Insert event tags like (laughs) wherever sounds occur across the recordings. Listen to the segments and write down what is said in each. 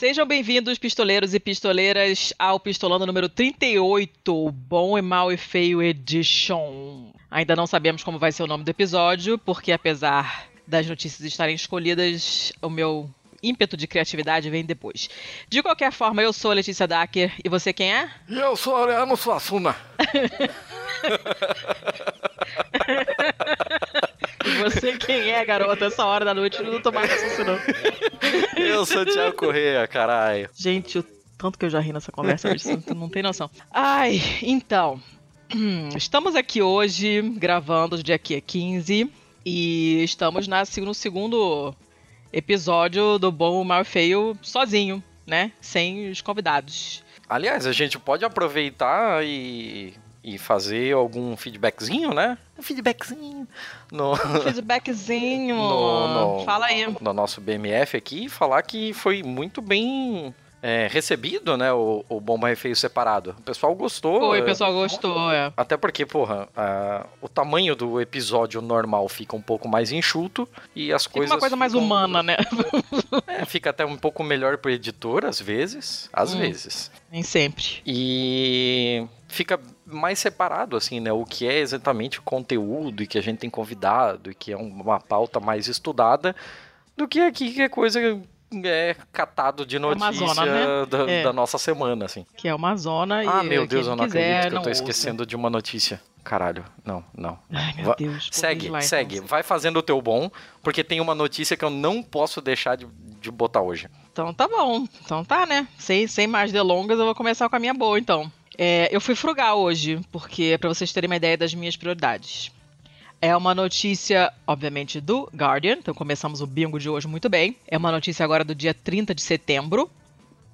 Sejam bem-vindos, pistoleiros e pistoleiras, ao Pistolando número 38, Bom e Mal e Feio Edition. Ainda não sabemos como vai ser o nome do episódio, porque apesar das notícias estarem escolhidas, o meu ímpeto de criatividade vem depois. De qualquer forma, eu sou a Letícia Dacker, e você quem é? Eu sou Areano Suassuna. (laughs) Você quem é, garota? Essa hora da noite não tô mais raciocinando. Eu sou o Thiago Correia, caralho. Gente, o tanto que eu já ri nessa conversa hoje, você não tem noção. Ai, então. (clears throat) Estamos aqui hoje gravando, o dia aqui é 15, e estamos na, no segundo episódio do Bom, Mal e Feio sozinho, né? Sem os convidados. Aliás, a gente pode aproveitar e, e fazer algum feedbackzinho, né? Um feedbackzinho. No, Feedbackzinho. (laughs) No- no- Fala aí. no nosso BMF aqui e falar que foi muito bem é, recebido, né? O, o Bomba e Feio separado. O pessoal gostou. Foi, é, o pessoal gostou, é. Até porque, porra, a- o tamanho do episódio normal fica um pouco mais enxuto e as Fica coisas. uma coisa mais ficam- humana, né? (laughs) É, fica até um pouco melhor pro editor, às vezes. Às Hum. vezes. Nem sempre. E fica mais separado, assim, né? O que é exatamente o conteúdo e que a gente tem convidado e que é uma pauta mais estudada do que aqui que é coisa é catado de uma notícia zona, né? da, É. da nossa semana, assim. Que é uma zona e. ah, meu Deus, eu não quiser, acredito que eu tô ouça. esquecendo de uma notícia. Caralho, não, não. Ai, meu Deus. Segue, lá, segue. Então. Vai fazendo o teu bom, porque tem uma notícia que eu não posso deixar de, de botar hoje. Então tá bom. Então tá, né? Sem, sem mais delongas, eu vou começar com a minha boa, então. É, eu fui frugal hoje, porque para vocês terem uma ideia das minhas prioridades. É uma notícia, obviamente, do Guardian. Então começamos o bingo de hoje muito bem. É uma notícia agora do dia 30 de setembro.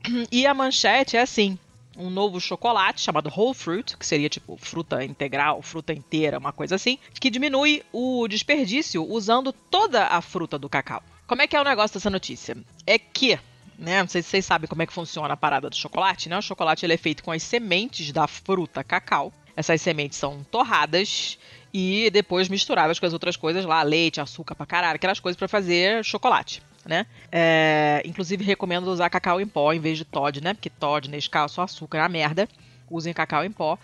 (clears throat) E a manchete é assim: um novo chocolate chamado Whole Fruit, que seria tipo fruta integral, fruta inteira, uma coisa assim, que diminui o desperdício usando toda a fruta do cacau. Como é que é o negócio dessa notícia? É que, né, não sei se vocês sabem como é que funciona a parada do chocolate, né? O chocolate ele é feito com as sementes da fruta cacau. Essas sementes são torradas e depois misturadas com as outras coisas lá, leite, açúcar pra caralho, aquelas coisas pra fazer chocolate, né? É, inclusive recomendo usar cacau em pó em vez de Todd, né? Porque Todd, Nescau, só açúcar é uma merda. Usem cacau em pó.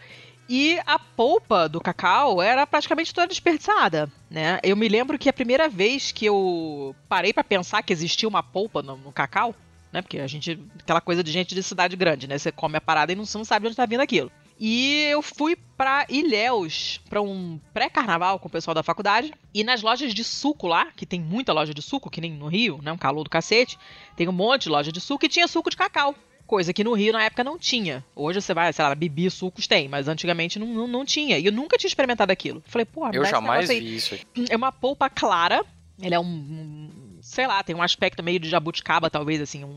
E a polpa do cacau era praticamente toda desperdiçada, né? Eu me lembro que a primeira vez que eu parei pra pensar que existia uma polpa no, no cacau, né? Porque a gente, aquela coisa de gente de cidade grande, né? Você come a parada e não, não sabe de onde tá vindo aquilo. E eu fui pra Ilhéus, pra um pré-carnaval com o pessoal da faculdade. E nas lojas de suco lá, que tem muita loja de suco, que nem no Rio, né? Um calor do cacete. Tem um monte de loja de suco e tinha suco de cacau. Coisa que no Rio na época não tinha. Hoje você vai, sei lá, Bibi Sucos tem, mas antigamente não, não, não tinha. E eu nunca tinha experimentado aquilo. Falei, porra, Eu jamais vi isso aí. É uma polpa clara. Ele é um, um- sei lá, tem um aspecto meio de jabuticaba, talvez, assim, um,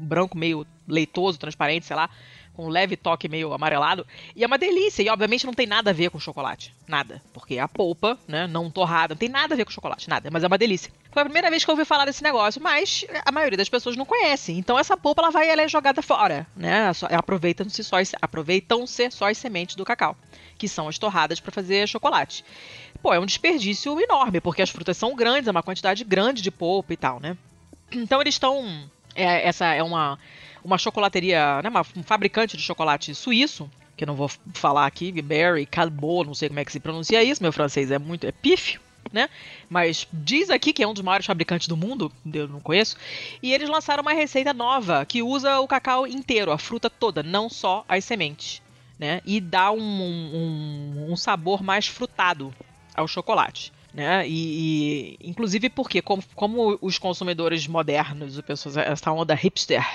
um branco meio leitoso, transparente, sei lá, com um leve toque meio amarelado. E é uma delícia. E obviamente não tem nada a ver com chocolate. Nada. Porque a polpa, né, não torrada, não tem nada a ver com chocolate, nada. Mas é uma delícia. Foi a primeira vez que eu ouvi falar desse negócio, mas a maioria das pessoas não conhece. Então essa polpa ela vai ela é jogada fora, né? Aproveitam-se só aproveitam-se só as sementes do cacau, que são as torradas para fazer chocolate. Pô, é um desperdício enorme, porque as frutas são grandes, é uma quantidade grande de polpa e tal, né? Então eles estão. é, essa é uma, uma chocolateria, né? uma- um fabricante de chocolate suíço, que eu não vou falar aqui, Berry, Calbo, não sei como é que se pronuncia isso, meu francês é muito. é pífio. Né? Mas diz aqui que é um dos maiores fabricantes do mundo, eu não conheço, e eles lançaram uma receita nova que usa o cacau inteiro, a fruta toda, não só as sementes, né? E dá um, um, um sabor mais frutado ao chocolate. Né? E, e, inclusive porque como, como os consumidores modernos, as pessoas, essa onda hipster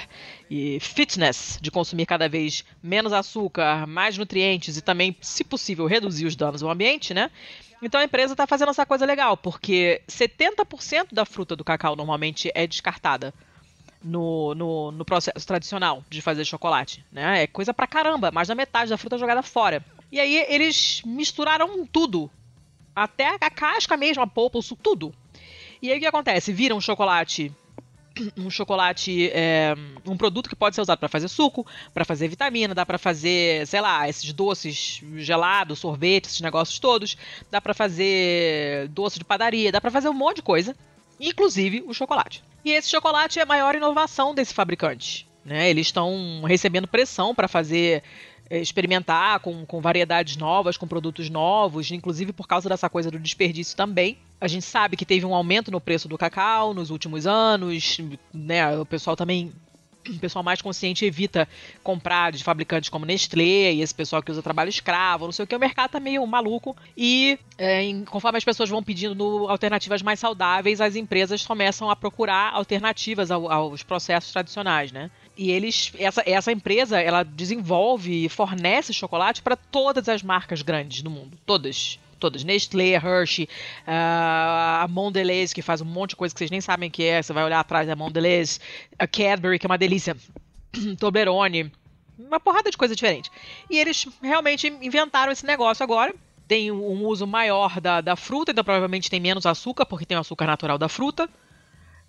e fitness de consumir cada vez menos açúcar, mais nutrientes e também, se possível, reduzir os danos ao ambiente, né? Então a empresa está fazendo essa coisa legal, porque 70% da fruta do cacau normalmente é descartada no, no, no processo tradicional de fazer chocolate, né? É coisa pra caramba, mais da metade da fruta é jogada fora. E aí eles misturaram tudo até a casca mesmo, a polpa, o suco, tudo. E aí o que acontece? Vira um chocolate. (clears throat) Um chocolate, é, um produto que pode ser usado para fazer suco, para fazer vitamina, dá para fazer, sei lá, esses doces gelados, sorvete, esses negócios todos, dá para fazer doce de padaria, dá para fazer um monte de coisa, inclusive o chocolate. E esse chocolate é a maior inovação desse fabricante. né? Eles estão recebendo pressão para fazer experimentar com, com variedades novas, com produtos novos, inclusive por causa dessa coisa do desperdício também. A gente sabe que teve um aumento no preço do cacau nos últimos anos, né? O pessoal também o pessoal mais consciente evita comprar de fabricantes como Nestlé e esse pessoal que usa trabalho escravo, não sei o que, o mercado tá meio maluco. E é, em, conforme as pessoas vão pedindo alternativas mais saudáveis, as empresas começam a procurar alternativas ao, aos processos tradicionais, né? E eles, essa, essa empresa, ela desenvolve e fornece chocolate para todas as marcas grandes do mundo. Todas. Todas. Nestlé, Hershey, uh, a Mondelez, que faz um monte de coisa que vocês nem sabem que é. Você vai olhar atrás da Mondelez. A Cadbury, que é uma delícia. (clears throat) Toblerone. Uma porrada de coisa diferente. E eles realmente inventaram esse negócio agora tem um uso maior da, da fruta, então provavelmente tem menos açúcar, porque tem o açúcar natural da fruta.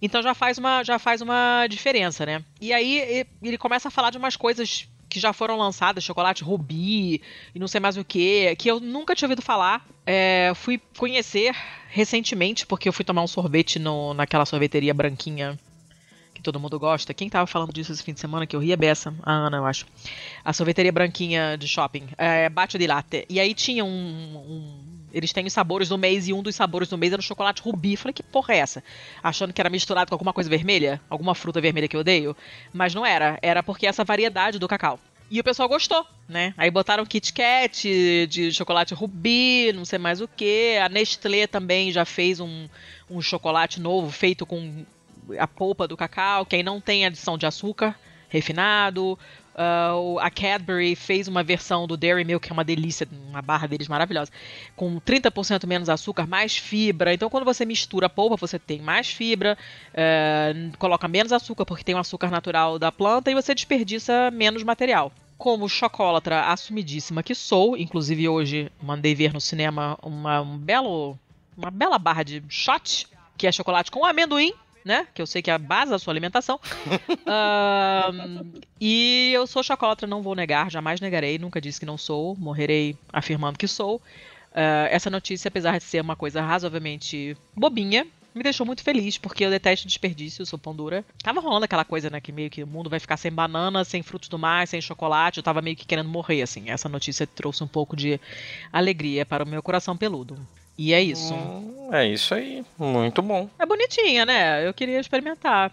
Então já faz uma, já faz uma diferença, né? E aí ele começa a falar de umas coisas que já foram lançadas, chocolate rubi e não sei mais o que, que eu nunca tinha ouvido falar. É, fui conhecer recentemente, porque eu fui tomar um sorvete no, naquela sorveteria branquinha que todo mundo gosta. Quem tava falando disso esse fim de semana que eu ria beça? A Ana, eu acho. A sorveteria branquinha de shopping. É, Bate de latte. E aí tinha um, um eles têm os sabores do mês e um dos sabores do mês era o chocolate rubi. Falei, que porra é essa? Achando que era misturado com alguma coisa vermelha? Alguma fruta vermelha que eu odeio? Mas não era. Era porque essa variedade do cacau. E o pessoal gostou, né? Aí botaram Kit Kat de chocolate rubi, não sei mais o que. A Nestlé também já fez um, um chocolate novo feito com a polpa do cacau, que aí não tem adição de açúcar refinado. Uh, a Cadbury fez uma versão do Dairy Milk, que é uma delícia, uma barra deles maravilhosa, com 30% menos açúcar, mais fibra. Então, quando você mistura a polpa, você tem mais fibra, uh, coloca menos açúcar, porque tem o açúcar natural da planta, e você desperdiça menos material. Como chocolatra assumidíssima que sou, inclusive hoje mandei ver no cinema uma, um belo, uma bela barra de shot, que é chocolate com amendoim, né? Que eu sei que é a base da sua alimentação. (laughs) uh, e eu sou chocolatra, não vou negar, jamais negarei, nunca disse que não sou, morrerei afirmando que sou. Uh, essa notícia, apesar de ser uma coisa razoavelmente bobinha, me deixou muito feliz, porque eu detesto desperdício, sou pão dura. Tava rolando aquela coisa, né, que meio que o mundo vai ficar sem banana, sem frutos do mar, sem chocolate, eu tava meio que querendo morrer, assim. Essa notícia trouxe um pouco de alegria para o meu coração peludo. E é isso. Hum, é isso aí. Muito bom. É bonitinha, né? Eu queria experimentar.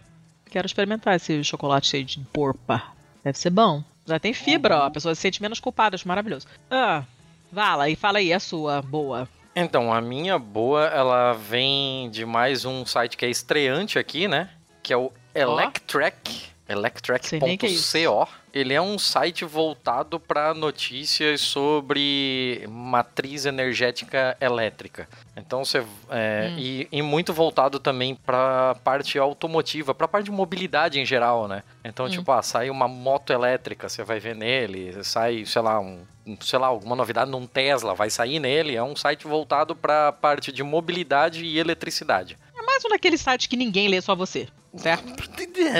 Quero experimentar esse chocolate cheio de porpa. Deve ser bom. Já tem fibra, ó. A pessoa se sente menos culpada. Acho maravilhoso. Ah, Vala, e fala aí a sua boa. Então, a minha boa, ela vem de mais um site que é estreante aqui, né? Que é o Electrek. Electrek.co. Ele é um site voltado para notícias sobre matriz energética elétrica. Então você é, hum. e, e, muito voltado também para parte automotiva, para parte de mobilidade em geral, né? Então hum. tipo, ah, sai uma moto elétrica, você vai ver nele, sai, sei lá, um, sei lá, alguma novidade num Tesla vai sair nele. É um site voltado para parte de mobilidade e eletricidade. É mais um daqueles sites que ninguém lê, só você certo?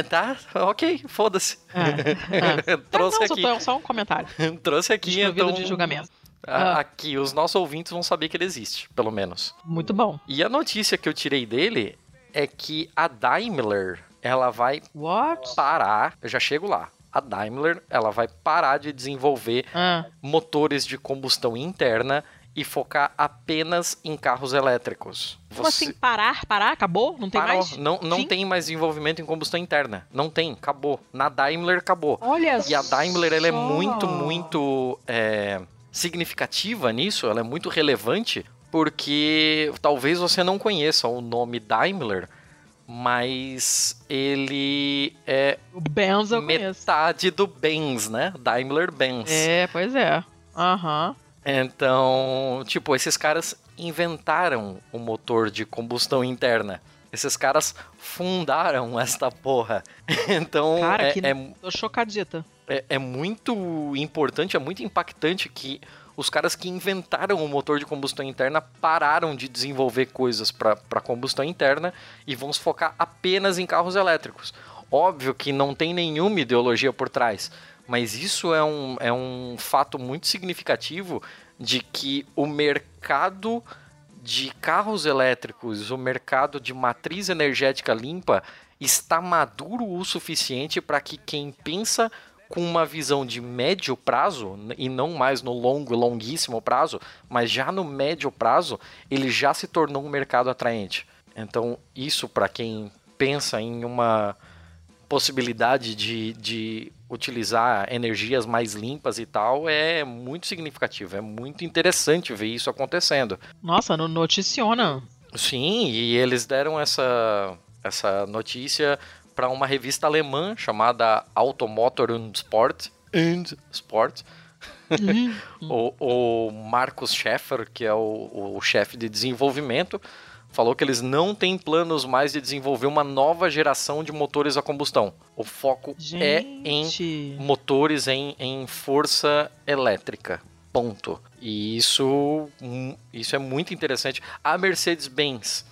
Tá, ok, foda-se. É, é. (laughs) Trouxe não, aqui. Só um comentário. (laughs) Trouxe aqui, então... de julgamento. Ah. Aqui, os nossos ouvintes vão saber que ele existe, pelo menos. Muito bom. E a notícia que eu tirei dele é que a Daimler, ela vai What? parar, eu já chego lá. A Daimler, ela vai parar de desenvolver ah. motores de combustão interna e focar apenas em carros elétricos. Como Você... assim, parar, parar, acabou? Não tem Parou. mais? Não, não tem mais desenvolvimento em combustão interna. Não tem, acabou. Na Daimler, acabou. Olha E a Daimler, ela é muito, muito é, significativa nisso, ela é muito relevante, porque talvez você não conheça o nome Daimler, mas ele é o Benz eu metade conheço. do Benz, né? Daimler Benz. É, pois é. Aham. Uhum. Então, tipo, esses caras inventaram o motor de combustão interna. Esses caras fundaram esta porra. (laughs) Então, Cara, é, que é, tô chocadita. É, é muito importante, é muito impactante que os caras que inventaram o motor de combustão interna pararam de desenvolver coisas para combustão interna e vão se focar apenas em carros elétricos. Óbvio que não tem nenhuma ideologia por trás, mas isso é um, é um fato muito significativo de que o mercado de carros elétricos, o mercado de matriz energética limpa, está maduro o suficiente para que quem pensa com uma visão de médio prazo e não mais no longo longuíssimo prazo, mas já no médio prazo, ele já se tornou um mercado atraente. Então, isso para quem pensa em uma possibilidade de, de utilizar energias mais limpas e tal é muito significativo, é muito interessante ver isso acontecendo. Nossa, no noticiona. Sim, e eles deram essa, essa notícia para uma revista alemã chamada Automotor und Sport. And Sport. Uhum. (laughs) o, o Markus Schäfer, que é o, o chefe de desenvolvimento, falou que eles não têm planos mais de desenvolver uma nova geração de motores a combustão. O foco Gente. é em motores em, em força elétrica. Ponto. E isso, hum, isso é muito interessante. A Mercedes-Benz,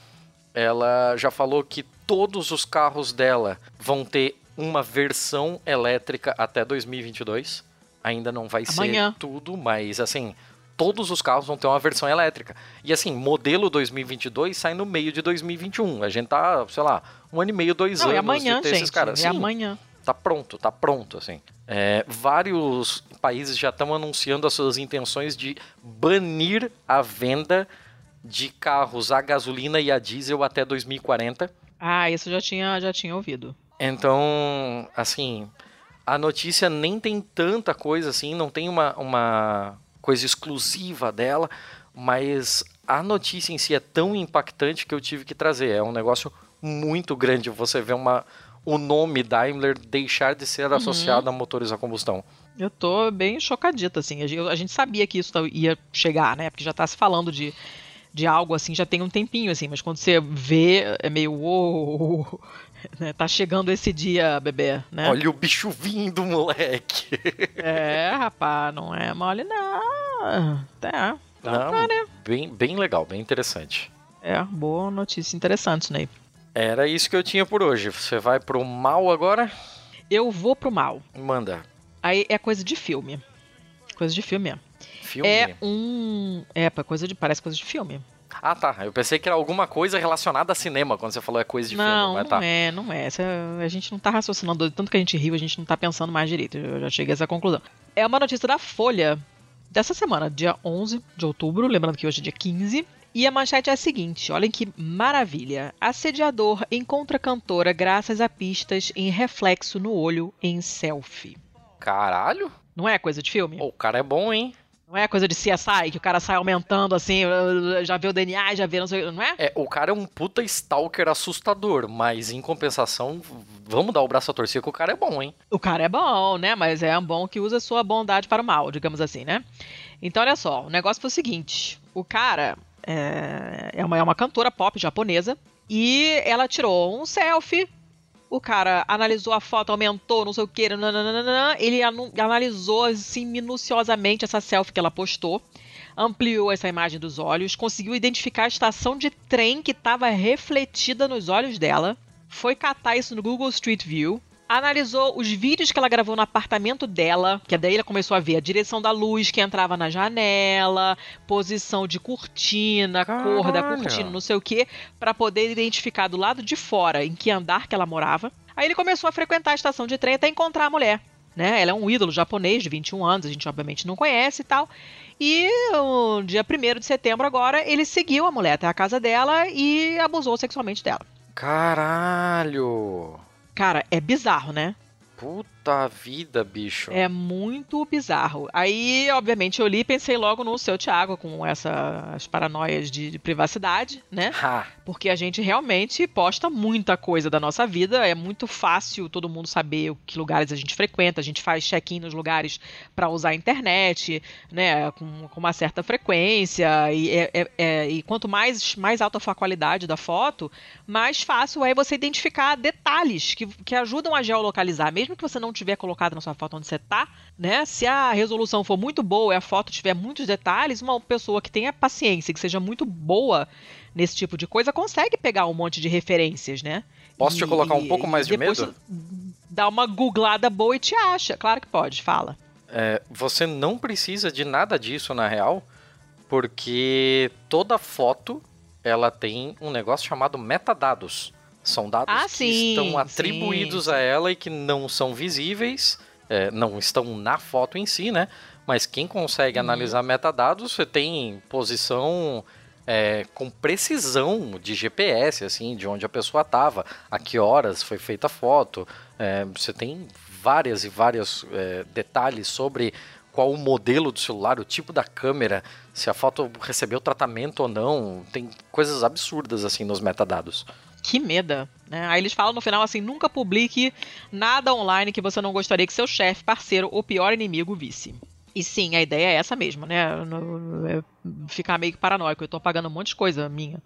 ela já falou que todos os carros dela vão ter uma versão elétrica até 2022. Ainda não vai Amanhã. ser tudo, mas assim, todos os carros vão ter uma versão elétrica. E assim, modelo 2022 sai no meio de 2021. A gente tá, sei lá, um ano e meio, dois Não, anos é amanhã, de ter gente, esses caras. É Sim, amanhã. Tá pronto, tá pronto, assim. É, vários países já estão anunciando as suas intenções de banir a venda de carros a gasolina e a diesel até 2040. Ah, isso eu já tinha, já tinha ouvido. Então, assim, a notícia nem tem tanta coisa assim, não tem uma, uma coisa exclusiva dela, mas a notícia em si é tão impactante que eu tive que trazer. É um negócio muito grande você ver uma, o nome Daimler deixar de ser uhum. associado a motores a combustão. Eu tô bem chocadita, assim. A gente sabia que isso ia chegar, né? Porque já tá se falando de, de algo assim já tem um tempinho, assim. Mas quando você vê, é meio. Uou? (laughs) Tá chegando esse dia, bebê, né? Olha o bicho vindo, moleque. (laughs) É, rapaz, não é mole não. É. Então, não, tá, né? bem, bem legal, bem interessante. É, boa notícia interessante, Ney. Era isso que eu tinha por hoje. Você vai pro mal agora? Eu vou pro mal. Manda. Aí é coisa de filme. Coisa de filme mesmo. Filme? É um. É, coisa de. Parece coisa de filme. Ah, tá. Eu pensei que era alguma coisa relacionada a cinema, quando você falou é coisa de não, filme. Não, não tá. é, não é. A gente não tá raciocinando, tanto que a gente riu, a gente não tá pensando mais direito. Eu já cheguei a essa conclusão. É uma notícia da Folha dessa semana, dia 11 de outubro, lembrando que hoje é dia 15. E a manchete é a seguinte: olhem que maravilha. Assediador encontra cantora graças a pistas em reflexo no olho em selfie. Caralho? Não é coisa de filme? o cara é bom, hein? Não é coisa de CSI, que o cara sai aumentando assim, já vê o DNA, já vê não sei, não é? É, o cara é um puta stalker assustador, mas em compensação, vamos dar o braço a torcer que o cara é bom, hein? O cara é bom, né? Mas é um bom que usa sua bondade para o mal, digamos assim, né? Então, olha só, o negócio foi o seguinte: o cara é, é, uma, é uma cantora pop japonesa e ela tirou um selfie o cara analisou a foto, aumentou, não sei o que, ele analisou assim minuciosamente essa selfie que ela postou, ampliou essa imagem dos olhos, conseguiu identificar a estação de trem que estava refletida nos olhos dela, foi catar isso no Google Street View, analisou os vídeos que ela gravou no apartamento dela, que daí ela começou a ver a direção da luz que entrava na janela, posição de cortina, cor da cortina, não sei o que, para poder identificar do lado de fora em que andar que ela morava. Aí ele começou a frequentar a estação de trem até encontrar a mulher. Né? Ela é um ídolo japonês de 21 anos, a gente obviamente não conhece e tal. E no dia 1 de setembro agora, ele seguiu a mulher até a casa dela e abusou sexualmente dela. Caralho! Cara, é bizarro, né? Puta vida, bicho. É muito bizarro. Aí, obviamente, eu li e pensei logo no seu Thiago, com essas paranoias de, de privacidade, né? Ha. Porque a gente realmente posta muita coisa da nossa vida. É muito fácil todo mundo saber que lugares a gente frequenta. A gente faz check-in nos lugares para usar a internet, né? Com, com uma certa frequência. E, é, é, é, e quanto mais, mais alta for a qualidade da foto, mais fácil é você identificar detalhes que, que ajudam a geolocalizar. Mesmo que você não tiver colocado na sua foto onde você está, né? Se a resolução for muito boa e a foto tiver muitos detalhes, uma pessoa que tenha paciência, que seja muito boa nesse tipo de coisa, consegue pegar um monte de referências, né? Posso e, te colocar um pouco mais de medo? Dá uma googlada boa e te acha. Claro que pode, fala. É, você não precisa de nada disso na real, porque toda foto ela tem um negócio chamado metadados. São dados Ah, que sim, estão atribuídos sim, a ela e que não são visíveis, é, não estão na foto em si, né? Mas quem consegue Uhum. analisar metadados, você tem posição é, com precisão de GPS, assim, de onde a pessoa estava, a que horas foi feita a foto. É, você tem várias e vários é, detalhes sobre qual o modelo do celular, o tipo da câmera, se a foto recebeu tratamento ou não. Tem coisas absurdas assim nos metadados. Que meda, né? Aí eles falam no final assim: nunca publique nada online que você não gostaria que seu chefe, parceiro ou pior inimigo visse. E sim, a ideia é essa mesmo, né? Ficar meio que paranoico. Eu tô pagando um monte de coisa minha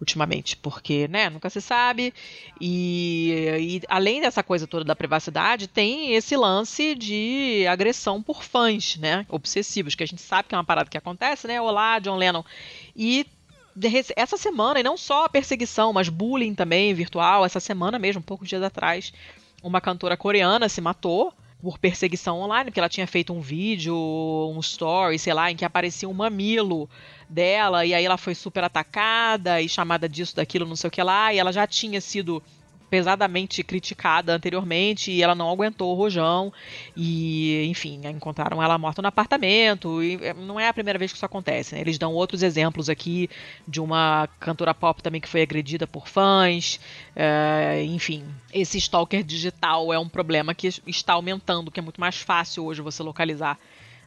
ultimamente, porque, né, nunca se sabe. E, e além dessa coisa toda da privacidade, tem esse lance de agressão por fãs, né? Obsessivos, que a gente sabe que é uma parada que acontece, né? Olá, John Lennon. E essa semana, e não só perseguição, mas bullying também virtual, essa semana mesmo, poucos dias atrás, uma cantora coreana se matou por perseguição online, porque ela tinha feito um vídeo, um story, sei lá, em que aparecia um mamilo dela, e aí ela foi super atacada e chamada disso, daquilo, não sei o que lá, e ela já tinha sido pesadamente criticada anteriormente e ela não aguentou o rojão. E enfim encontraram ela morta no apartamento. E eh, não é a primeira vez que isso acontece né? eles dão outros exemplos aqui de uma cantora pop também que foi agredida por fãs. Eh, enfim esse stalker digital é um problema que está aumentando que é muito mais fácil hoje você localizar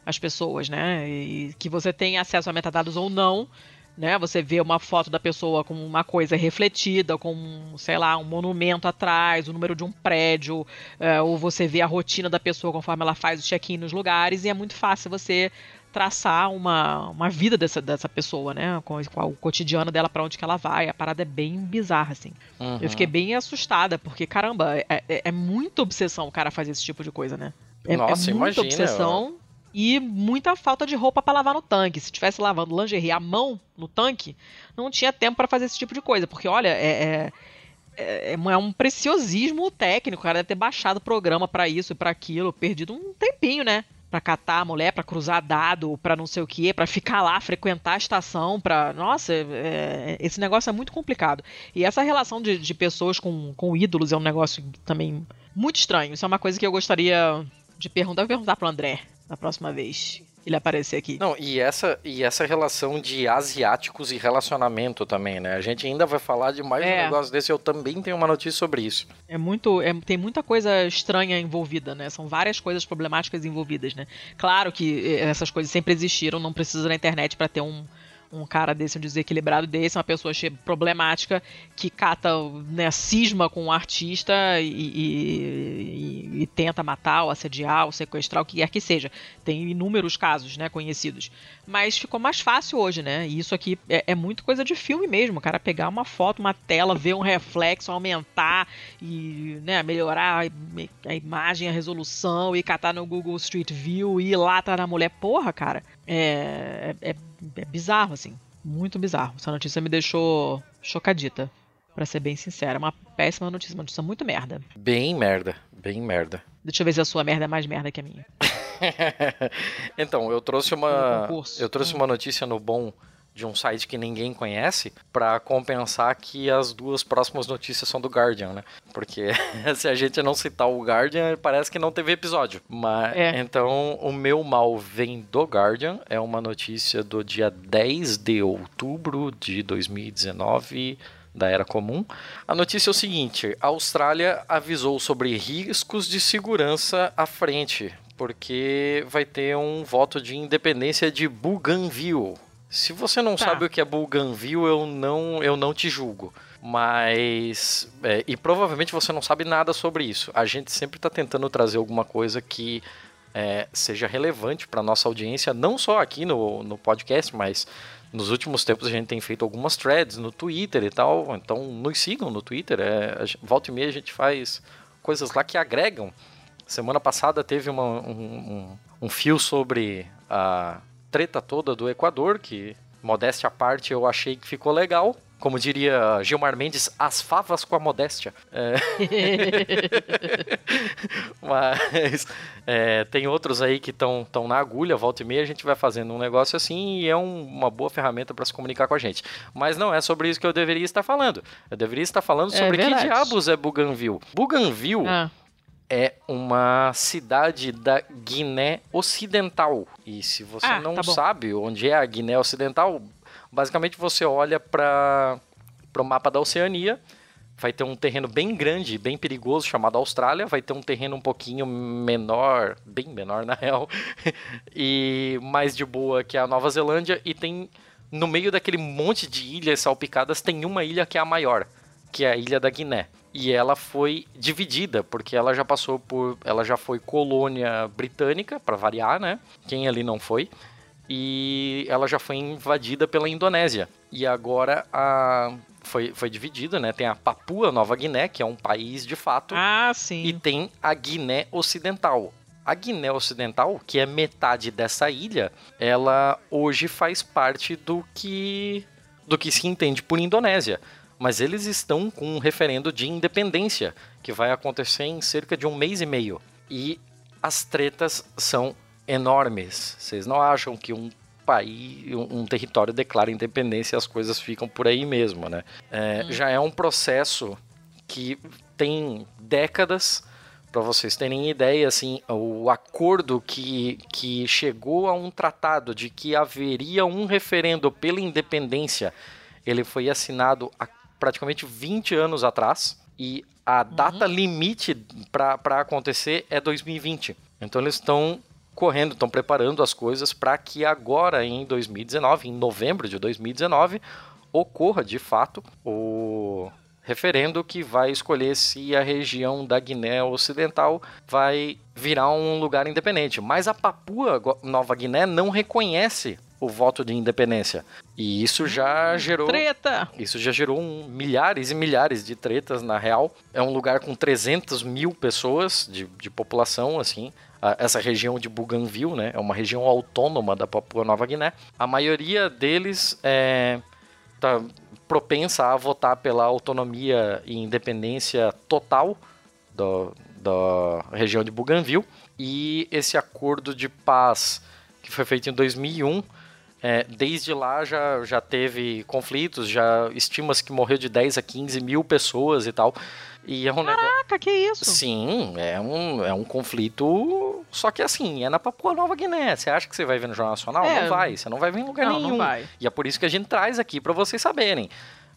as pessoas né? E que você tem acesso a metadados ou não né? Você vê uma foto da pessoa com uma coisa refletida, com, sei lá, um monumento atrás, o número de um prédio, é, ou você vê a rotina da pessoa conforme ela faz o check-in nos lugares, e é muito fácil você traçar uma, uma vida dessa, dessa pessoa, né? Com, com o cotidiano dela, para onde que ela vai. A parada é bem bizarra, assim. Uhum. Eu fiquei bem assustada, porque, caramba, é, é, é muita obsessão o cara fazer esse tipo de coisa, né? É, Nossa, é muita imagina, obsessão e muita falta de roupa para lavar no tanque. Se tivesse lavando lingerie à mão no tanque, não tinha tempo para fazer esse tipo de coisa, porque olha, é, é, é, é um preciosismo técnico. Cara deve ter baixado o programa para isso e para aquilo, perdido um tempinho, né? Pra catar a mulher, pra cruzar dado, pra não sei o que, pra ficar lá, frequentar a estação, pra. Nossa, é, esse negócio é muito complicado. E essa relação de, de pessoas com, com ídolos é um negócio também muito estranho. Isso é uma coisa que eu gostaria de perguntar. Vou perguntar pro André na próxima vez ele aparecer aqui. Não, e essa, e essa relação de asiáticos e relacionamento também, né? A gente ainda vai falar de mais É. um negócio desse, eu também tenho uma notícia sobre isso. É muito. é- tem muita coisa estranha envolvida, né? São várias coisas problemáticas envolvidas, né? Claro que eh, essas coisas sempre existiram, não precisa na internet pra ter um, um cara desse, um desequilibrado desse, uma pessoa problemática que cata, né, cisma com um artista e, e- e- e tenta matar, ou assediar, ou sequestrar, o que quer que seja. Tem inúmeros casos, né, conhecidos. Mas ficou mais fácil hoje, né? E isso aqui é, é muito coisa de filme mesmo. O cara pegar uma foto, uma tela, ver um reflexo, aumentar e né, melhorar a, a imagem, a resolução e catar no Google Street View e ir lá tá na mulher. Porra, cara. É, é, é bizarro, assim. Muito bizarro. Essa notícia me deixou chocadita. Pra ser bem sincera. É Uma péssima notícia, uma notícia muito merda. Bem merda, bem merda. Deixa eu ver se a sua merda é mais merda que a minha. (laughs) então, eu trouxe uma eu trouxe uma notícia no bom de um site que ninguém conhece pra compensar que as duas próximas notícias são do Guardian, né? Porque (laughs) se a gente não citar o Guardian, parece que não teve episódio. Mas É. então o meu mal vem do Guardian, é uma notícia do dia 10 de outubro de 2019 da Era Comum. A notícia é o seguinte: a Austrália avisou sobre riscos de segurança à frente, porque vai ter um voto de independência de Bougainville. Se você não Tá. sabe o que é Bougainville, eu não, eu não te julgo. Mas. é, e provavelmente você não sabe nada sobre isso. A gente sempre está tentando trazer alguma coisa que é, seja relevante para nossa audiência, não só aqui no, no podcast, mas nos últimos tempos a gente tem feito algumas threads no Twitter e tal. Então nos sigam no Twitter. É, a gente- volta e meia a gente faz coisas lá que agregam. Semana passada teve uma- um, um, um fio sobre a treta toda do Equador, que, modéstia à parte, eu achei que ficou legal. como diria Gilmar Mendes, as favas com a modéstia. É... (laughs) Mas é, tem outros aí que estão na agulha, volta e meia a gente vai fazendo um negócio assim e é um, uma boa ferramenta para se comunicar com a gente. Mas não é sobre isso que eu deveria estar falando. Eu deveria estar falando é sobre que diabos é Bougainville. Bougainville ah. É uma cidade da Guiné Ocidental. E se você ah, não tá sabe onde é a Guiné Ocidental, Basicamente você olha para o mapa da Oceania, vai ter um terreno bem grande, bem perigoso, chamado Austrália, vai ter um terreno um pouquinho menor, bem menor na real, (laughs) e mais de boa que a Nova Zelândia, e tem no meio daquele monte de ilhas salpicadas tem uma ilha que é a maior, que é a ilha da Guiné. E ela foi dividida, porque ela já passou por. Ela já foi colônia britânica, para variar, né? Quem ali não foi e ela já foi invadida pela Indonésia. E agora a foi, foi dividida, né? Tem a Papua Nova Guiné, que é um país de fato. Ah, sim. E tem a Guiné Ocidental. A Guiné Ocidental, que é metade dessa ilha, ela hoje faz parte do que do que se entende por Indonésia. Mas eles estão com um referendo de independência que vai acontecer em cerca de um mês e meio. E as tretas são enormes. Vocês não acham que um país, um, território declara independência e as coisas ficam por aí mesmo, né? É, hum. Já é um processo que tem décadas. Para vocês terem ideia, assim, o acordo que, que chegou a um tratado de que haveria um referendo pela independência, ele foi assinado há praticamente 20 anos atrás e a data uhum. limite para acontecer é 2020. Então eles estão correndo, estão preparando as coisas para que agora em 2019, em novembro de 2019, ocorra de fato o referendo que vai escolher se a região da Guiné Ocidental vai virar um lugar independente. Mas a Papua Nova Guiné não reconhece o voto de independência. E isso já hum, gerou. Treta! Isso já gerou um, milhares e milhares de tretas, na real. É um lugar com 300 mil pessoas de, de população, assim essa região de Bougainville, né? É uma região autônoma da Papua Nova Guiné. A maioria deles é tá propensa a votar pela autonomia e independência total do, da região de Bougainville. E esse acordo de paz que foi feito em 2001 é, desde lá já, já teve conflitos, já estima-se que morreu de 10 a 15 mil pessoas e tal. E é um Caraca, negócio... que isso? Sim, é um, é um conflito. Só que assim, é na Papua Nova Guiné. Você acha que você vai ver no Jornal Nacional? É. Não vai, você não vai ver em lugar não, nenhum. Não vai. E é por isso que a gente traz aqui para vocês saberem.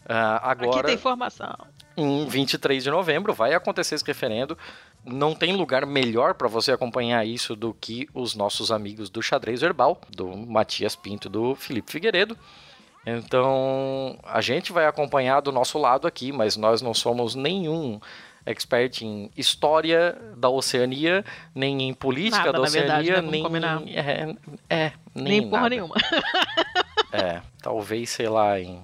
Uh, agora, aqui tem informação. Em 23 de novembro vai acontecer esse referendo. Não tem lugar melhor para você acompanhar isso do que os nossos amigos do Xadrez Verbal, do Matias Pinto, do Felipe Figueiredo. Então, a gente vai acompanhar do nosso lado aqui, mas nós não somos nenhum expert em história da Oceania, nem em política nada, da Oceania, verdade, né? nem combinar. é, é nem, nem porra nenhuma. (laughs) é, talvez sei lá em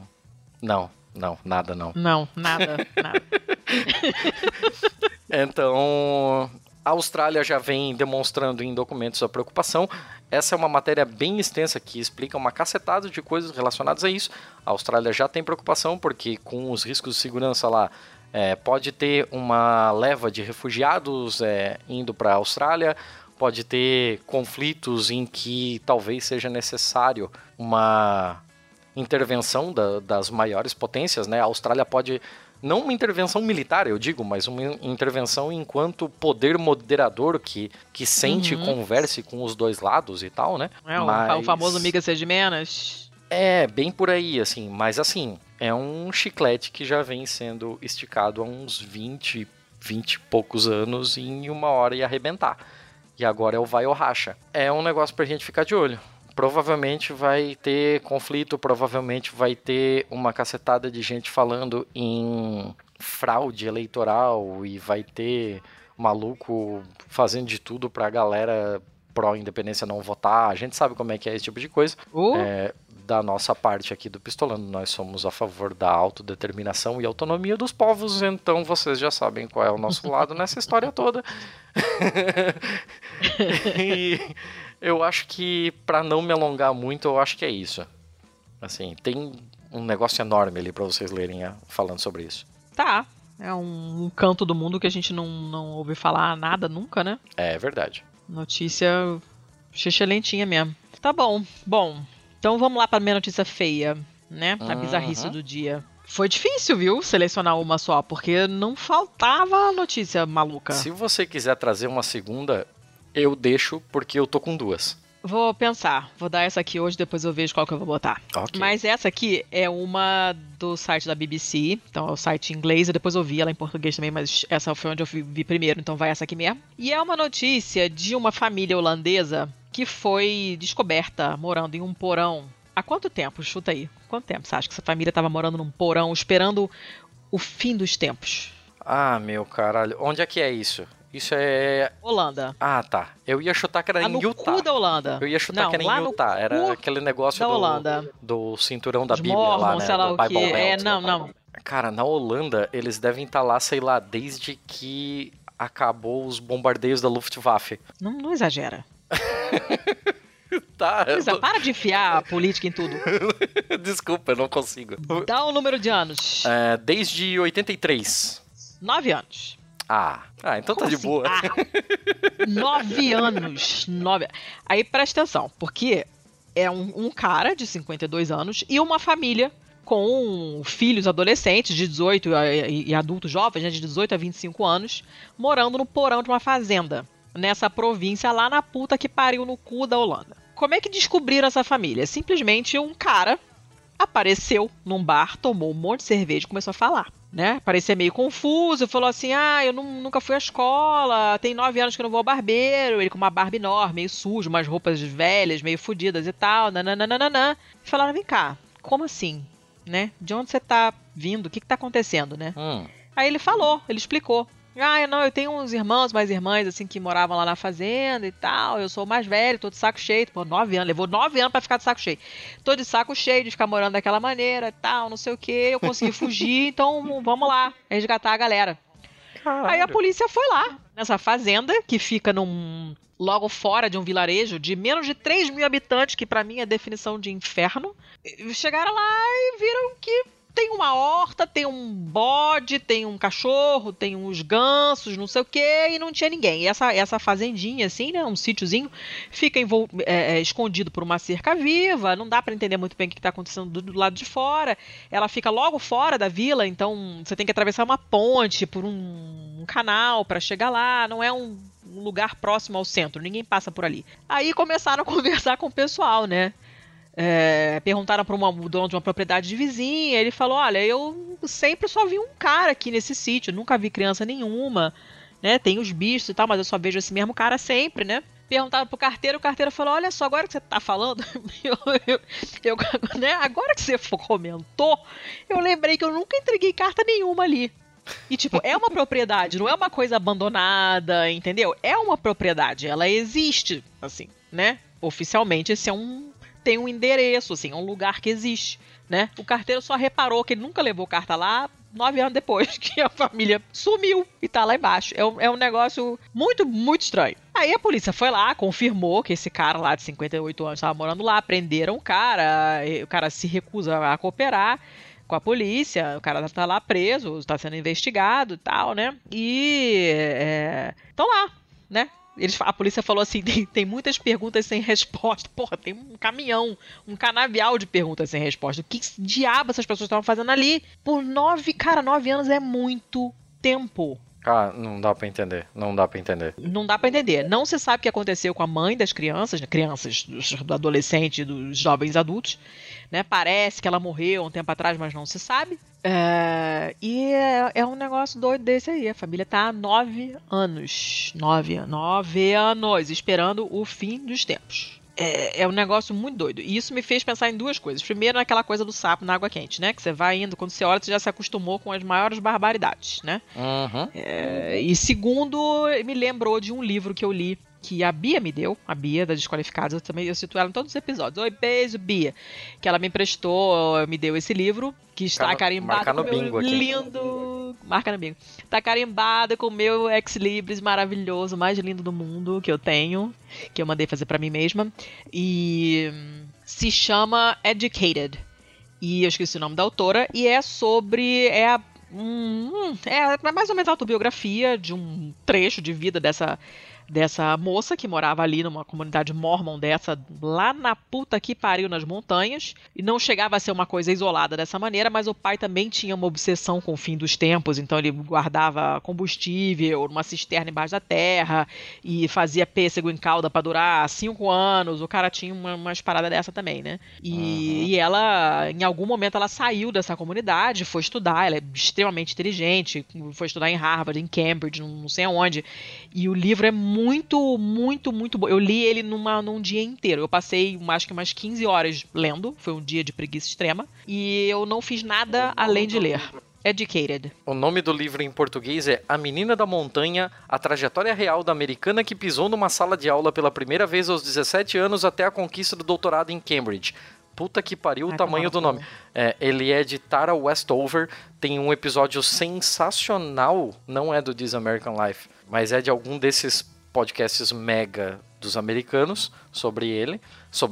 não, não, nada não. Não, nada, nada. (laughs) então, a Austrália já vem demonstrando em documentos a preocupação. Essa é uma matéria bem extensa que explica uma cacetada de coisas relacionadas a isso. A Austrália já tem preocupação porque com os riscos de segurança lá é, pode ter uma leva de refugiados é, indo para a Austrália, pode ter conflitos em que talvez seja necessário uma intervenção da, das maiores potências, né? A Austrália pode não uma intervenção militar, eu digo, mas uma intervenção enquanto poder moderador que, que sente e uhum. converse com os dois lados e tal, né? É, mas... o famoso miga de menos. É, bem por aí, assim, mas assim, é um chiclete que já vem sendo esticado há uns 20, 20 e poucos anos e em uma hora ia arrebentar. E agora é o vai ou racha. É um negócio pra gente ficar de olho provavelmente vai ter conflito, provavelmente vai ter uma cacetada de gente falando em fraude eleitoral e vai ter maluco fazendo de tudo pra galera pró-independência não votar. A gente sabe como é que é esse tipo de coisa. Uh. É, da nossa parte aqui do Pistolando, nós somos a favor da autodeterminação e autonomia dos povos, então vocês já sabem qual é o nosso lado nessa história toda. (laughs) (laughs) e eu acho que, para não me alongar muito, eu acho que é isso. Assim, tem um negócio enorme ali para vocês lerem ah, falando sobre isso. Tá. É um, um, canto do mundo que a gente não, não ouve falar nada nunca, né? É verdade. Notícia lentinha mesmo. Tá bom. Bom, então vamos lá para minha notícia feia, né? A uhum. bizarrice do dia. Foi difícil, viu, selecionar uma só, porque não faltava notícia maluca. Se você quiser trazer uma segunda, eu deixo porque eu tô com duas. Vou pensar. Vou dar essa aqui hoje, depois eu vejo qual que eu vou botar. Okay. Mas essa aqui é uma do site da BBC. Então é o site em inglês. Eu depois ouvi ela em português também, mas essa foi onde eu vi primeiro, então vai essa aqui mesmo. E é uma notícia de uma família holandesa que foi descoberta morando em um porão. Há quanto tempo? Chuta aí. Quanto tempo você acha que essa família estava morando num porão esperando o fim dos tempos? Ah, meu caralho. Onde é que é isso? Isso é. Holanda. Ah, tá. Eu ia chutar que era ah, em Utah. Cu da Holanda. Eu ia chutar Não, que era em Utah. Era aquele negócio da do, Holanda. do cinturão da Os Bíblia Mormon, lá, né? Sei lá o que. É, não, não. Cara, na Holanda, eles devem estar tá lá, sei lá, desde que acabou os bombardeios da Luftwaffe. Não, não exagera. (laughs) tá. Luísa, para de enfiar a política em tudo. (laughs) Desculpa, eu não consigo. Dá o um número de anos. É, desde 83. Nove anos. Ah, ah então tá Como tá de assim? boa. Ah, nove (laughs) anos. Nove. Aí presta atenção, porque é um, um, cara de 52 anos e uma família com filhos adolescentes de 18 e, e adultos jovens, né, de 18 a 25 anos, morando no porão de uma fazenda, nessa província lá na puta que pariu no cu da Holanda. Como é que descobriram essa família? Simplesmente um cara apareceu num bar, tomou um monte de cerveja e começou a falar né? Parecia meio confuso, falou assim: Ah, eu não, nunca fui à escola, tem nove anos que eu não vou ao barbeiro. Ele com uma barba enorme, meio sujo, umas roupas velhas, meio fodidas e tal. Nananana. Falaram: Vem cá, como assim? Né? De onde você tá vindo? O que, que tá acontecendo, né? Hum. Aí ele falou, ele explicou. Ah, não, eu tenho uns irmãos, mais irmãs, assim, que moravam lá na fazenda e tal. Eu sou o mais velho, tô de saco cheio. Pô, nove anos, levou nove anos pra ficar de saco cheio. Tô de saco cheio de ficar morando daquela maneira e tal, não sei o que. Eu consegui (laughs) fugir, então vamos lá, resgatar a galera. Caralho. Aí a polícia foi lá, nessa fazenda, que fica num. logo fora de um vilarejo de menos de 3 mil habitantes, que para mim é definição de inferno. Chegaram lá e viram que tem uma horta, tem um bode, tem um cachorro, tem uns gansos, não sei o que, e não tinha ninguém. E essa, essa fazendinha, assim, né, um sítiozinho, fica é, é, escondido por uma cerca viva, não dá para entender muito bem o que está acontecendo do, do, lado de fora. Ela fica logo fora da vila, então você tem que atravessar uma ponte por um, um canal para chegar lá, não é um, um lugar próximo ao centro, ninguém passa por ali. Aí começaram a (laughs) conversar com o pessoal, né? É, perguntaram para um dono de uma propriedade de vizinha. Ele falou: Olha, eu sempre só vi um cara aqui nesse sítio, nunca vi criança nenhuma, né? Tem os bichos e tal, mas eu só vejo esse mesmo cara sempre, né? Perguntaram pro carteiro, o carteiro falou: Olha só, agora que você tá falando, (laughs) eu, eu, eu, (laughs) né? agora que você comentou, eu lembrei que eu nunca entreguei carta nenhuma ali. E, tipo, é uma propriedade, não é uma coisa abandonada, entendeu? É uma propriedade, ela existe, assim, né? Oficialmente, esse é um tem um endereço, assim, é um lugar que existe, né? O carteiro só reparou que ele nunca levou carta lá nove anos depois (laughs) que a família sumiu e tá lá embaixo. É um, é um negócio muito, muito estranho. Aí a polícia foi lá, confirmou que esse cara lá de 58 anos estava morando lá, prenderam o cara, o cara se recusa a cooperar com a polícia, o cara tá lá preso, tá sendo investigado e tal, né? E estão é, lá, né? Eles, a polícia falou assim: (laughs) tem, tem, muitas perguntas sem resposta. Porra, tem um caminhão, um canavial de perguntas sem resposta. O que diabo essas pessoas estavam fazendo ali? Por nove. Cara, nove anos é muito tempo. Ah, não dá para entender. Não dá para entender. Não dá para entender. Não se sabe o que aconteceu com a mãe das crianças, né? crianças, do adolescente, dos jovens adultos. Né? Parece que ela morreu um tempo atrás, mas não se sabe. É... E é, é, um negócio doido desse aí. A família tá há nove anos. Nove, nove anos esperando o fim dos tempos é, é, um negócio muito doido. E isso me fez pensar em duas coisas. Primeiro, naquela coisa do sapo na água quente, né? Que você vai indo, quando você olha, você já se acostumou com as maiores barbaridades, né? Uhum. É, e segundo, me lembrou de um livro que eu li que a Bia me deu, a Bia da Desqualificados, eu também eu cito ela em todos os episódios. Oi, beijo, Bia. Que ela me emprestou, me deu esse livro, que está Marca carimbado no, com meu lindo. Marca no bingo. Está carimbado com o meu Ex Libris maravilhoso, mais lindo do mundo que eu tenho, que eu mandei fazer para mim mesma. E se chama Educated. E eu esqueci o nome da autora. E é sobre. É, hum, é mais ou menos a autobiografia de um trecho de vida dessa dessa moça que morava ali numa comunidade mormon dessa, lá na puta que pariu nas montanhas, e não chegava a ser uma coisa isolada dessa maneira, mas o pai também tinha uma obsessão com o fim dos tempos, então ele guardava combustível numa cisterna embaixo da terra e fazia pêssego em calda para durar cinco anos. O cara tinha uma, umas paradas dessa também, né? E, uhum. e ela, em algum momento, ela saiu dessa comunidade, foi estudar, ela é extremamente inteligente, foi estudar em Harvard, em Cambridge, não sei aonde, e o livro é muito, muito, muito bom. Eu li ele numa, num dia inteiro. Eu passei acho que umas 15 horas lendo. Foi um dia de preguiça extrema. E eu não fiz nada além de ler. Educated. O nome do livro em português é A Menina da Montanha, a trajetória real da americana que pisou numa sala de aula pela primeira vez aos 17 anos até a conquista do doutorado em Cambridge. Puta que pariu o tamanho do nome. É, ele é de Tara Westover, tem um episódio sensacional, não é do This American Life, mas é de algum desses podcasts mega dos americanos sobre ele,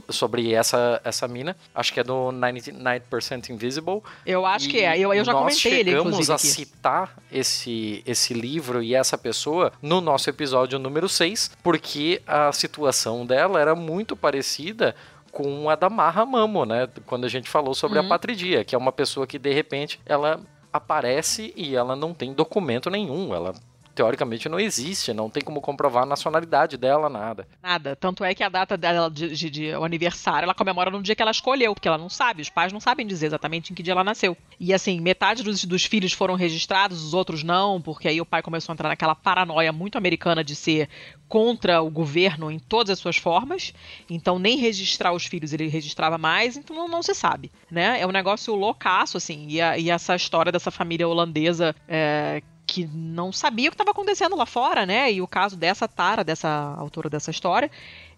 sobre essa, essa mina. Acho que é do 99% Invisible. Eu acho e que é. Eu, eu já comentei ele, inclusive. Nós chegamos a citar esse, esse livro e essa pessoa no nosso episódio número 6, porque a situação dela era muito parecida com a da Marra Mamo, né? Quando a gente falou sobre uhum. a Patridia, que é uma pessoa que de repente ela aparece e ela não tem documento nenhum, ela teoricamente não existe, não tem como comprovar a nacionalidade dela, nada. Nada. Tanto é que a data dela de, de, de, o aniversário ela comemora no dia que ela escolheu, porque ela não sabe, os pais não sabem dizer exatamente em que dia ela nasceu. E assim, metade dos, dos filhos foram registrados, os outros não, porque aí o pai começou a entrar naquela paranoia muito americana de ser contra o governo em todas as suas formas, então nem registrar os filhos ele registrava mais, então não, não se sabe, né? É um negócio loucaço, assim, e, a, e essa história dessa família holandesa é, que não sabia o que estava acontecendo lá fora, né? E o caso dessa Tara, dessa autora dessa história,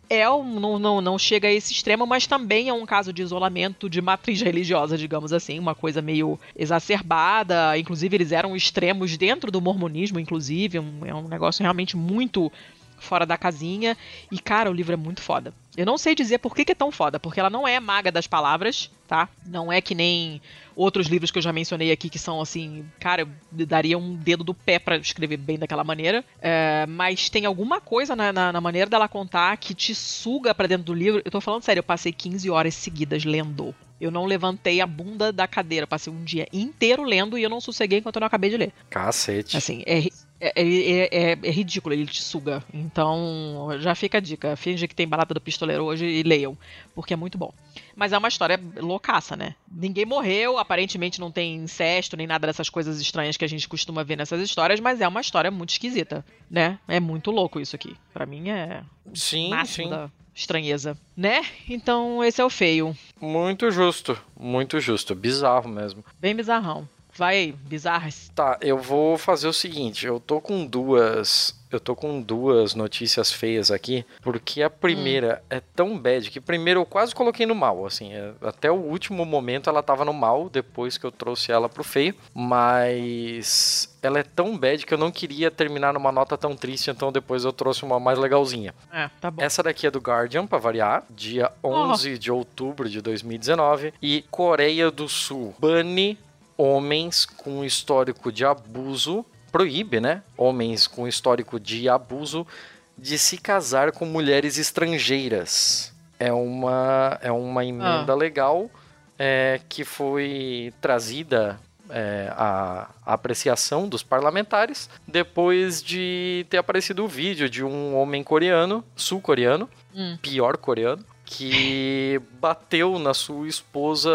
é um, não, não, não chega a esse extremo, mas também é um caso de isolamento de matriz (laughs) religiosa, digamos assim, uma coisa meio exacerbada. Inclusive, eles eram extremos dentro do mormonismo, inclusive, um, é um negócio realmente muito fora da casinha. E, cara, o livro é muito foda. Eu não sei dizer por que, que é tão foda, porque ela não é maga das palavras, tá? Não é que nem outros livros que eu já mencionei aqui que são assim, cara, eu daria um dedo do pé para escrever bem daquela maneira. É, mas tem alguma coisa na, na, na, maneira dela contar que te suga para dentro do livro. Eu tô falando sério, eu passei 15 horas seguidas lendo. Eu não levantei a bunda da cadeira, passei um dia inteiro lendo e eu não sosseguei enquanto eu não acabei de ler. Cacete. Assim, é, é, é, é, é, ridículo, ele te suga. Então, já fica a dica. Finge que tem balada do pistoleiro hoje e leiam, porque é muito bom. Mas é uma história loucaça, né? Ninguém morreu, aparentemente não tem incesto, nem nada dessas coisas estranhas que a gente costuma ver nessas histórias, mas é uma história muito esquisita, né? É muito louco isso aqui. para mim é sim, sim. da estranheza, né? Então, esse é o feio. Muito justo, muito justo. Bizarro mesmo. Bem bizarrão. Vai, bizarras. Tá, eu vou fazer o seguinte, eu tô com duas, eu tô com duas notícias feias aqui, porque a primeira hum. é tão bad que primeiro eu quase coloquei no mal, assim, é, até o último momento ela tava no mal depois que eu trouxe ela pro feio, mas ela é tão bad que eu não queria terminar numa nota tão triste, então depois eu trouxe uma mais legalzinha. É, tá bom. Essa daqui é do Guardian, pra variar, dia 11 oh. de outubro de 2019, e Coreia do Sul. Bunny homens com histórico de abuso, proíbe, né? Homens com histórico de abuso de se casar com mulheres estrangeiras. É uma, é uma emenda ah. legal é, que foi trazida é, a, a, apreciação dos parlamentares depois de ter aparecido o vídeo de um homem coreano, sul-coreano, hum. pior coreano, que bateu na sua esposa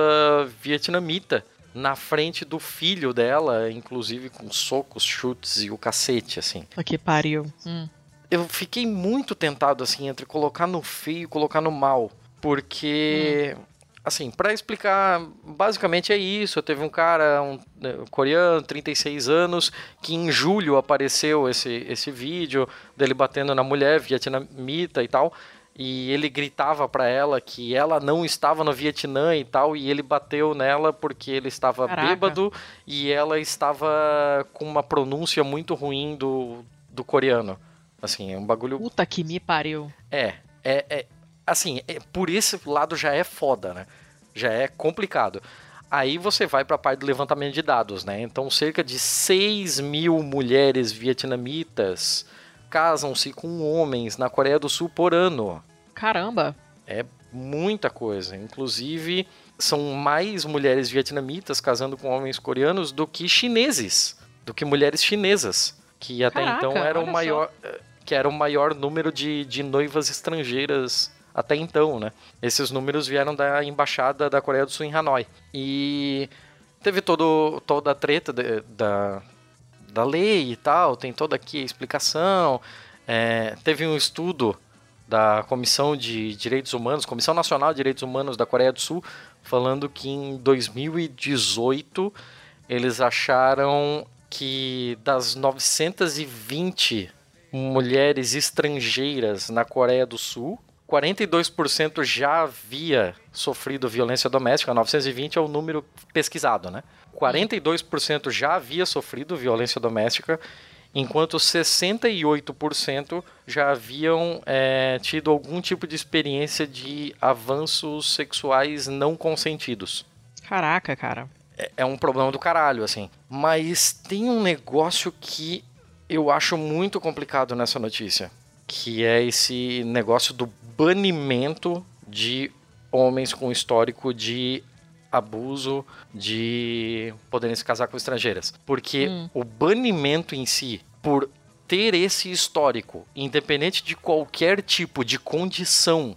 vietnamita na frente do filho dela, inclusive com socos, chutes e o cacete, assim. Que pariu. Hum. Eu fiquei muito tentado, assim, entre colocar no feio e colocar no mal. Porque, hum. assim, para explicar, basicamente é isso. Teve um cara, um, né, um coreano, 36 anos, que em julho apareceu esse, esse vídeo dele batendo na mulher vietnamita e tal e ele gritava para ela que ela não estava no Vietnã e tal, e ele bateu nela porque ele estava Caraca. bêbado e ela estava com uma pronúncia muito ruim do, do coreano. Assim, é um bagulho. Puta que me pariu. É, é, é assim, é, por esse lado já é foda, né? Já é complicado. Aí você vai para a parte do levantamento de dados, né? Então, cerca de 6 mil mulheres vietnamitas casam-se com homens na Coreia do Sul por ano. Caramba! É muita coisa. Inclusive, são mais mulheres vietnamitas casando com homens coreanos do que chineses, do que mulheres chinesas, que até Caraca, então era o maior, que era o maior número de, de noivas estrangeiras até então, né? Esses números vieram da embaixada da Coreia do Sul em Hanoi. E teve todo, toda a treta de, da, da lei e tal, tem toda aqui a explicação. É, teve um estudo da Comissão de Direitos Humanos, Comissão Nacional de Direitos Humanos da Coreia do Sul, falando que em 2018 eles acharam que das 920 mulheres estrangeiras na Coreia do Sul, 42% já havia sofrido violência doméstica, 920 é o número pesquisado, né? 42% já havia sofrido violência doméstica, enquanto 68% já haviam é, tido algum tipo de experiência de avanços sexuais não consentidos. Caraca, cara. É, é um problema do caralho, assim. Mas tem um negócio que eu acho muito complicado nessa notícia, que é esse negócio do banimento de homens com histórico de abuso de poderem se casar com estrangeiras. Porque hum. o banimento em si, por ter esse histórico, independente de qualquer tipo de condição,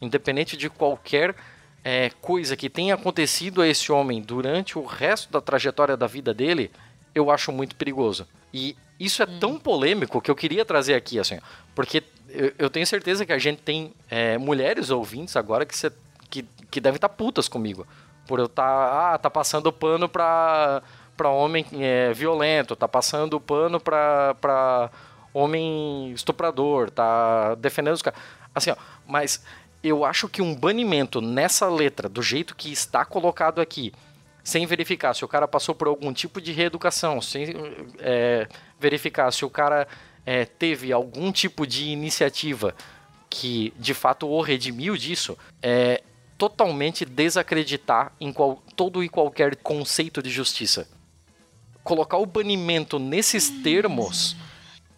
independente de qualquer é, coisa que tenha acontecido a esse homem durante o resto da trajetória da vida dele, eu acho muito perigoso. E isso é hum. tão polêmico que eu queria trazer aqui, assim, porque eu, eu tenho certeza que a gente tem é, mulheres ouvintes agora que, cê, que, que devem estar tá putas comigo. Por eu estar, tá, ah, tá passando pano pra, pra homem é, violento, tá passando pano pra, pra homem estuprador, tá defendendo os caras. Assim, ó, mas eu acho que um banimento nessa letra, do jeito que está colocado aqui, sem verificar se o cara passou por algum tipo de reeducação, sem é, verificar se o cara é, teve algum tipo de iniciativa que de fato o redimiu disso, é totalmente desacreditar em qual, todo e qualquer conceito de justiça. Colocar o banimento nesses termos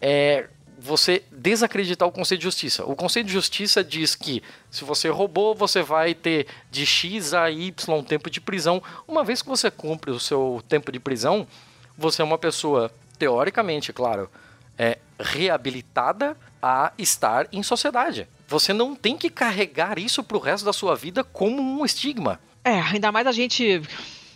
é você desacreditar o conceito de justiça. O conceito de justiça diz que se você roubou, você vai ter de X a Y tempo de prisão. Uma vez que você cumpre o seu tempo de prisão, você é uma pessoa, teoricamente, claro, é, reabilitada a estar em sociedade. Você não tem que carregar isso pro resto da sua vida como um estigma. É, ainda mais a gente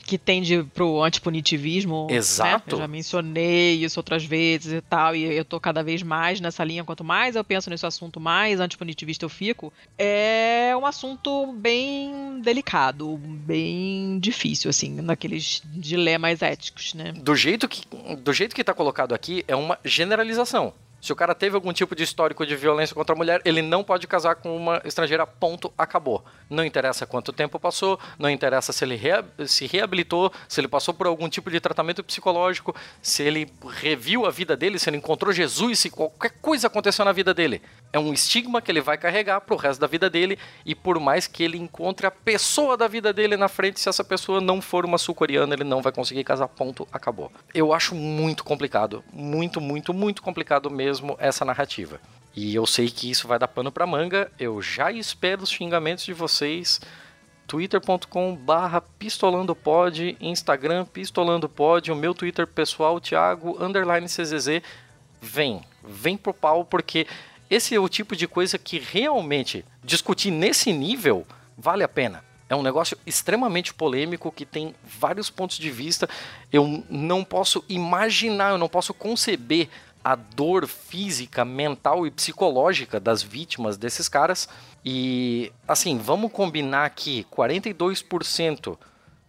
que tende pro antipunitivismo. Né? Exato. Né? Eu já mencionei isso outras vezes e tal, e eu tô cada vez mais nessa linha. Quanto mais eu penso nesse assunto, mais antipunitivista eu fico. É um assunto bem delicado, bem difícil, assim, naqueles dilemas éticos, né? Do jeito que, do jeito que tá colocado aqui, é uma generalização. Se o cara teve algum tipo de histórico de violência contra a mulher, ele não pode casar com uma estrangeira, ponto, acabou. Não interessa quanto tempo passou, não interessa se ele rea se reabilitou, se ele passou por algum tipo de tratamento psicológico, se ele reviu a vida dele, se ele encontrou Jesus, se qualquer coisa aconteceu na vida dele. É um estigma que ele vai carregar pro resto da vida dele, e por mais que ele encontre a pessoa da vida dele na frente, se essa pessoa não for uma sul-coreana, ele não vai conseguir casar, ponto, acabou. Eu acho muito complicado, muito, muito, muito complicado mesmo essa narrativa. E eu sei que isso vai dar pano para manga. Eu já espero os xingamentos de vocês. twitter.com barra pistolandopod, Instagram pistolandopod, o meu Twitter pessoal, Thiago, underline CZZ. Vem, vem pro pau, porque esse é o tipo de coisa que realmente discutir nesse nível vale a pena. É um negócio extremamente polêmico que tem vários pontos de vista. Eu não posso imaginar, eu não posso conceber a dor física, mental e psicológica das vítimas desses caras. E assim, vamos combinar que 42%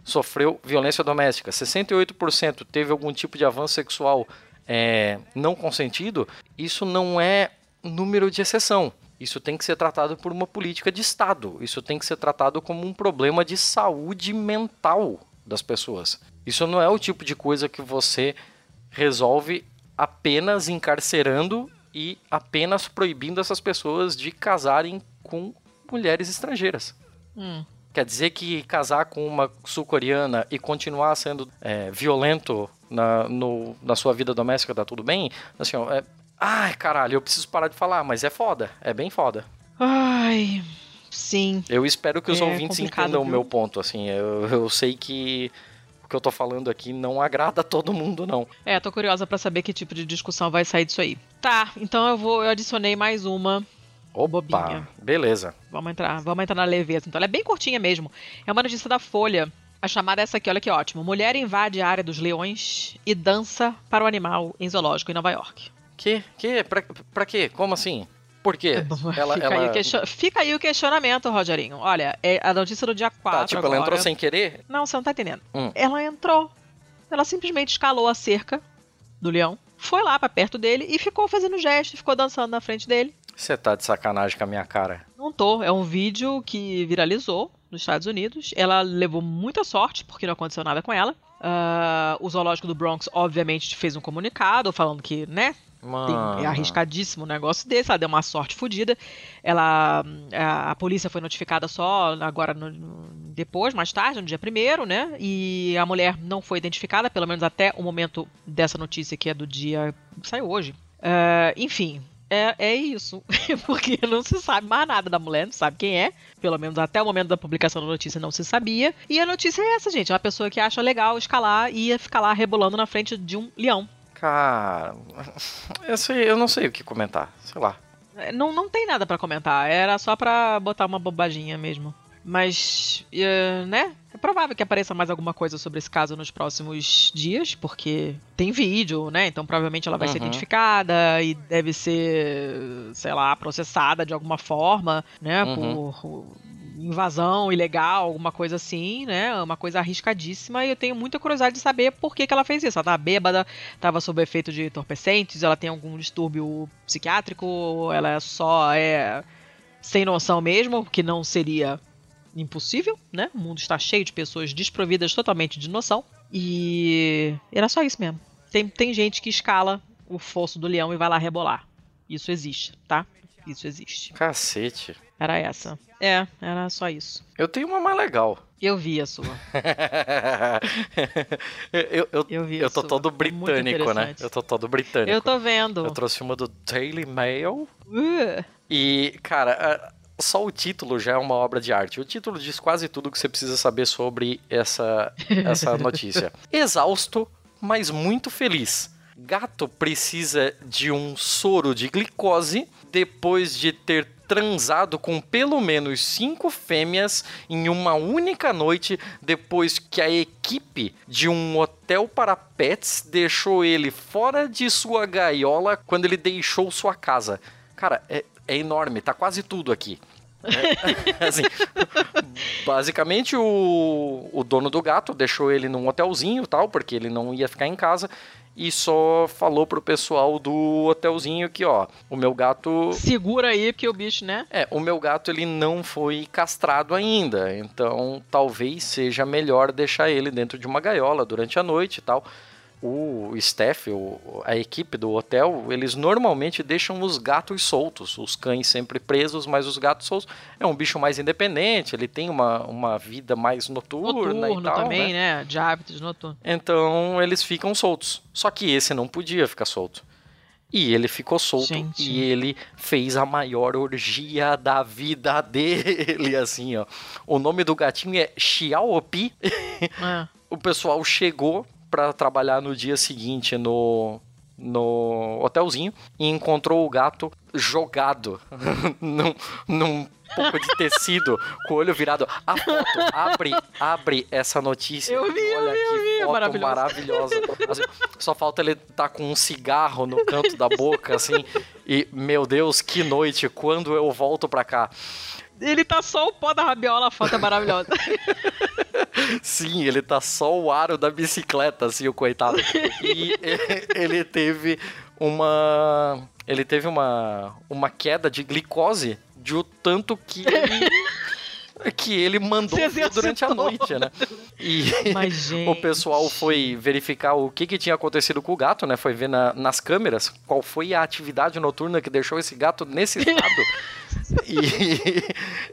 sofreu violência doméstica, 68% teve algum tipo de avanço sexual é, não consentido. Isso não é número de exceção. Isso tem que ser tratado por uma política de Estado. Isso tem que ser tratado como um problema de saúde mental das pessoas. Isso não é o tipo de coisa que você resolve apenas encarcerando e apenas proibindo essas pessoas de casarem com mulheres estrangeiras. Hum. Quer dizer que casar com uma sul-coreana e continuar sendo é, violento na, no, na sua vida doméstica tá tudo bem? Assim, ó, é... Ai, caralho, eu preciso parar de falar, mas é foda. É bem foda. Ai, sim. Eu espero que os É ouvintes entendam o viu? meu ponto, assim. Eu, eu sei que o que eu tô falando aqui não agrada a (laughs) todo mundo, não. É, tô curiosa pra saber que tipo de discussão vai sair disso aí. Tá, então eu vou, eu adicionei mais uma. Opa, Bobinha. beleza. Vamos entrar, vamos entrar na leveza. Então ela é bem curtinha mesmo. É uma notícia da Folha. A chamada é essa aqui, olha que ótimo. Mulher invade a área dos leões e dança para o animal em zoológico em Nova York. Que? Que? Pra, pra quê? Como assim? Por quê? (laughs) Ela, fica, ela... Aí o question- fica aí o questionamento, Rogerinho. Olha, é a notícia do dia 4 Tá, tipo, agora. ela entrou sem querer? Não, você não tá entendendo. Hum. Ela entrou. Ela simplesmente escalou a cerca do leão, foi lá pra perto dele e ficou fazendo gesto, ficou dançando na frente dele. Você tá de sacanagem com a minha cara. Não tô. É um vídeo que viralizou nos Estados Unidos. Ela levou muita sorte, porque não aconteceu nada com ela. Ah, o zoológico do Bronx, obviamente, fez um comunicado falando que, né, tem- é arriscadíssimo um negócio desse, ela deu uma sorte fodida. Ela, a, a polícia foi notificada só agora no- no- depois, mais tarde, no dia primeiro, né? E a mulher não foi identificada, pelo menos até o momento dessa notícia que é do dia saiu hoje. Ah, enfim. É, é isso, (laughs) porque não se sabe mais nada da mulher, não sabe quem é, pelo menos até o momento da publicação da notícia não se sabia. E a notícia é essa, gente: é uma pessoa que acha legal escalar e ia ficar lá rebolando na frente de um leão. Cara, (laughs) eu, sei, eu não sei o que comentar. Sei lá. É, Não, não tem nada pra comentar, era só pra botar uma bobaginha mesmo. Mas, eh, né? É provável que apareça mais alguma coisa sobre esse caso nos próximos dias, porque tem vídeo, né? Então provavelmente ela vai ser Uhum. identificada e deve ser, sei lá, processada de alguma forma, né? Uhum. Por invasão ilegal, alguma coisa assim, né? Uma coisa arriscadíssima e eu tenho muita curiosidade de saber por que, que ela fez isso. Ela tava bêbada, tava sob efeito de entorpecentes, ela tem algum distúrbio psiquiátrico, ela é só é sem noção mesmo, que não seria impossível, né? O mundo está cheio de pessoas desprovidas totalmente de noção. E era só isso mesmo. Tem, tem gente que escala o fosso do leão e vai lá rebolar. Isso existe, tá? Isso existe. Cacete. Era essa. É, era só isso. Eu tenho uma mais legal. Eu vi a sua. (laughs) eu, eu, Eu vi eu tô sua. todo Muito britânico, né? Eu tô todo britânico. Eu tô vendo. Eu trouxe uma do Daily Mail. Uh, E, cara, a- só o título já é uma obra de arte. O título diz quase tudo que você precisa saber sobre essa, essa (laughs) notícia. Exausto, mas muito feliz. Gato precisa de um soro de glicose depois de ter transado com pelo menos cinco fêmeas em uma única noite depois que a equipe de um hotel para pets deixou ele fora de sua gaiola quando ele deixou sua casa. Cara, é, é enorme, tá quase tudo aqui. É, (laughs) assim, basicamente o, o dono do gato deixou ele num hotelzinho tal, porque ele não ia ficar em casa e só falou pro pessoal do hotelzinho que, ó, o meu gato segura aí, porque o bicho, né? é, o meu gato ele não foi castrado ainda, então talvez seja melhor deixar ele dentro de uma gaiola durante a noite e tal. O staff, o- a equipe do hotel, eles normalmente deixam os gatos soltos, os cães sempre presos, mas os gatos soltos é um bicho mais independente, ele tem uma, uma vida mais noturna Noturno e tal, também, né? né? De hábitos noturnos. Então eles ficam soltos. Só que esse não podia ficar solto. E ele ficou solto Gente. e ele fez a maior orgia da vida (laughs) dele, assim, ó. O nome do gatinho é Xiaopi. É. (laughs) O pessoal chegou pra trabalhar no dia seguinte no no hotelzinho e encontrou o gato jogado (laughs) num, num pouco de tecido com o olho virado. A foto, abre, abre essa notícia. Eu vi, eu Olha vi, eu que vi. foto maravilhosa. Assim, só falta ele estar com um cigarro no canto da boca, assim. E, meu Deus, que noite, quando eu volto pra cá? Ele tá só o pó da rabiola, a foto é maravilhosa. (laughs) Sim, ele tá só o aro da bicicleta, assim, o coitado. E ele teve uma. Ele teve uma, uma queda de glicose de o tanto que ele. (laughs) Que ele mandou durante a noite, né? E Mas, (laughs) o pessoal foi verificar o que, que tinha acontecido com o gato, né? Foi ver na- nas câmeras qual foi a atividade noturna que deixou esse gato nesse estado. (laughs) e,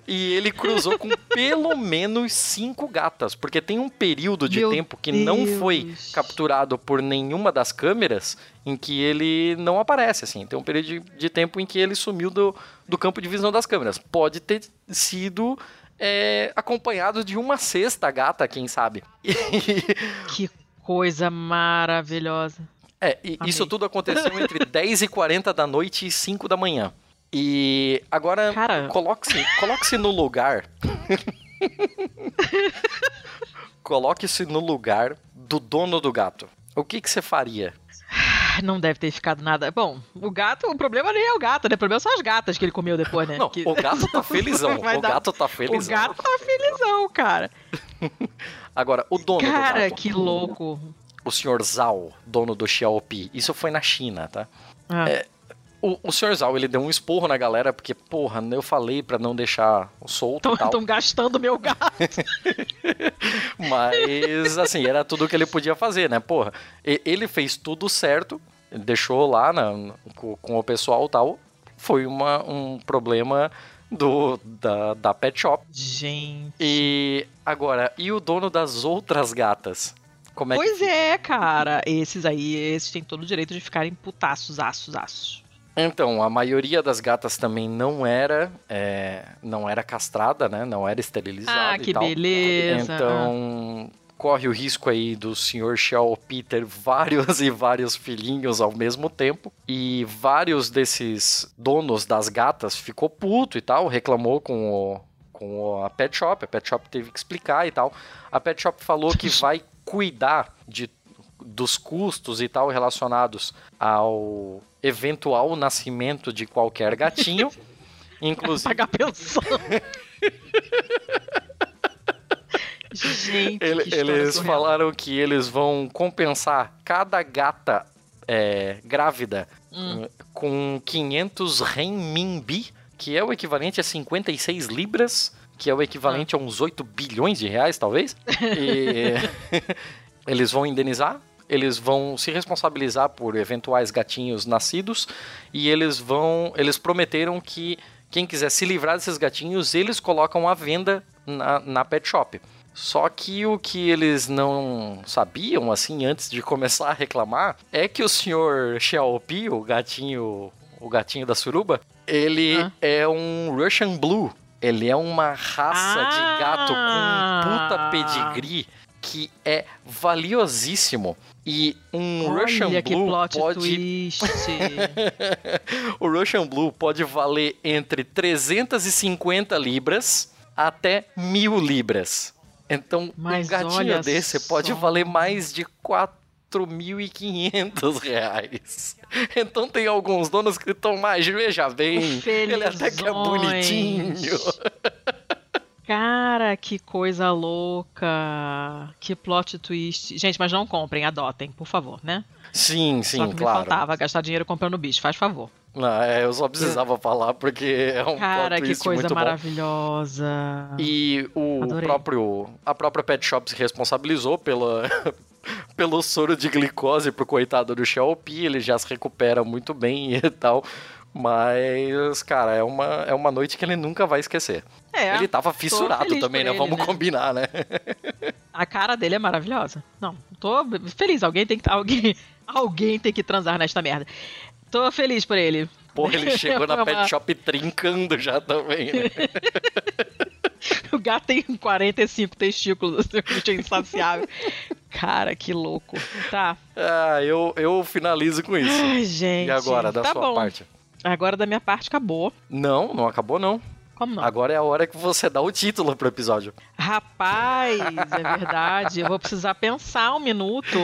e ele cruzou com pelo menos cinco gatas, porque tem um período de Meu tempo que não foi Deus. capturado por nenhuma das câmeras em que ele não aparece, assim. Tem um período de, de tempo em que ele sumiu do, do campo de visão das câmeras. Pode ter sido é, acompanhado de uma sexta gata, quem sabe. (laughs) Que coisa maravilhosa. É, e Amei. isso tudo aconteceu entre (laughs) 10 e 40 da noite e 5 da manhã. E agora, coloque-se coloque no lugar. (laughs) coloque-se no lugar do dono do gato. O que, que você faria? Ah, Não deve ter ficado nada. Bom, o gato, o problema nem é o gato, né? O problema são as gatas que ele comeu depois, né? Não, Que- o gato tá (laughs) felizão. O gato tá O felizão. gato tá felizão, cara. (laughs) Agora, o dono do Cara, gato. que louco. O senhor Zhao, dono do Xiaopi. Isso foi na China, tá? Ah, O, o senhor Zhao, ele deu um esporro na galera, porque, porra, eu falei pra não deixar solto tal. Estão gastando meu gato. (laughs) Mas, assim, era tudo que ele podia fazer, né? Porra, ele fez tudo certo, ele deixou lá na- com, com o pessoal e tal. Foi uma, um problema do, da, da pet shop. Gente. E agora, e o dono das outras gatas? Como é Pois que... é, cara. Esses aí, esses têm todo o direito de ficarem putaços, aços, aços. Então, a maioria das gatas também não era, é, não era castrada, né? Não era esterilizada Ah, que beleza. Então, corre o risco aí do Sr. Xiaopi ter vários (laughs) e vários filhinhos ao mesmo tempo. E vários desses donos das gatas ficou puto e tal, reclamou com o com a pet shop, a pet shop teve que explicar e tal. A pet shop falou que (laughs) vai cuidar de dos custos e tal relacionados ao eventual nascimento de qualquer gatinho. (laughs) Inclusive, Pagar pensão. (laughs) Gente, Ele- eles surreal. falaram que eles vão compensar cada gata é, grávida Hum. com 500 renminbi, que é o equivalente a 56 libras, que é o equivalente a uns 8 bilhões de reais, talvez. E (laughs) eles vão indenizar, eles vão se responsabilizar por eventuais gatinhos nascidos e eles vão, eles prometeram que quem quiser se livrar desses gatinhos, eles colocam à venda na, na pet shop. Só que o que eles não sabiam, assim, antes de começar a reclamar, é que o senhor Xiaopi, o gatinho, o gatinho da suruba, ele Ah. é um Russian Blue. Ele é uma raça Ah. de gato com puta pedigree que é valiosíssimo. E um Russian Olha que Blue pode (laughs) o Russian Blue pode valer entre 350 libras até mil libras. Então, Mas um gatinho desse pode só. valer mais de 4.500 reais. (laughs) Então tem alguns donos que estão mais, veja bem, ele até que é Felizões. bonitinho. (laughs) Cara, que coisa louca. Que plot twist. Gente, mas não comprem, adotem, por favor, né? Sim, Só sim, que me claro. faltava gastar dinheiro comprando bicho, faz favor. Não, é, eu só precisava falar porque é um Cara, que coisa muito bom. maravilhosa. E o Adorei. próprio, a própria Pet Shop se responsabilizou pela, (laughs) pelo soro de glicose pro coitado do Xiaopi, ele já se recupera muito bem e tal. Mas, cara, é uma, é uma noite que ele nunca vai esquecer. É, ele tava fissurado também, né? ele, Vamos né? combinar, né? a cara dele é maravilhosa. Não, tô feliz. Alguém tem que alguém, (laughs) alguém tem que transar nesta merda. Tô feliz por ele. Porra, ele (laughs) chegou na É Pet Shop trincando já também, né? (laughs) O gato tem 45 testículos, é insaciável. Cara, que louco. Tá. Ah, eu, eu finalizo com isso. Ai, gente. E agora, da tá sua bom. parte? Agora da minha parte acabou. Não, não acabou não. Como não? Agora é a hora que você dá o título pro episódio. Rapaz, é verdade. Eu vou precisar pensar um minuto.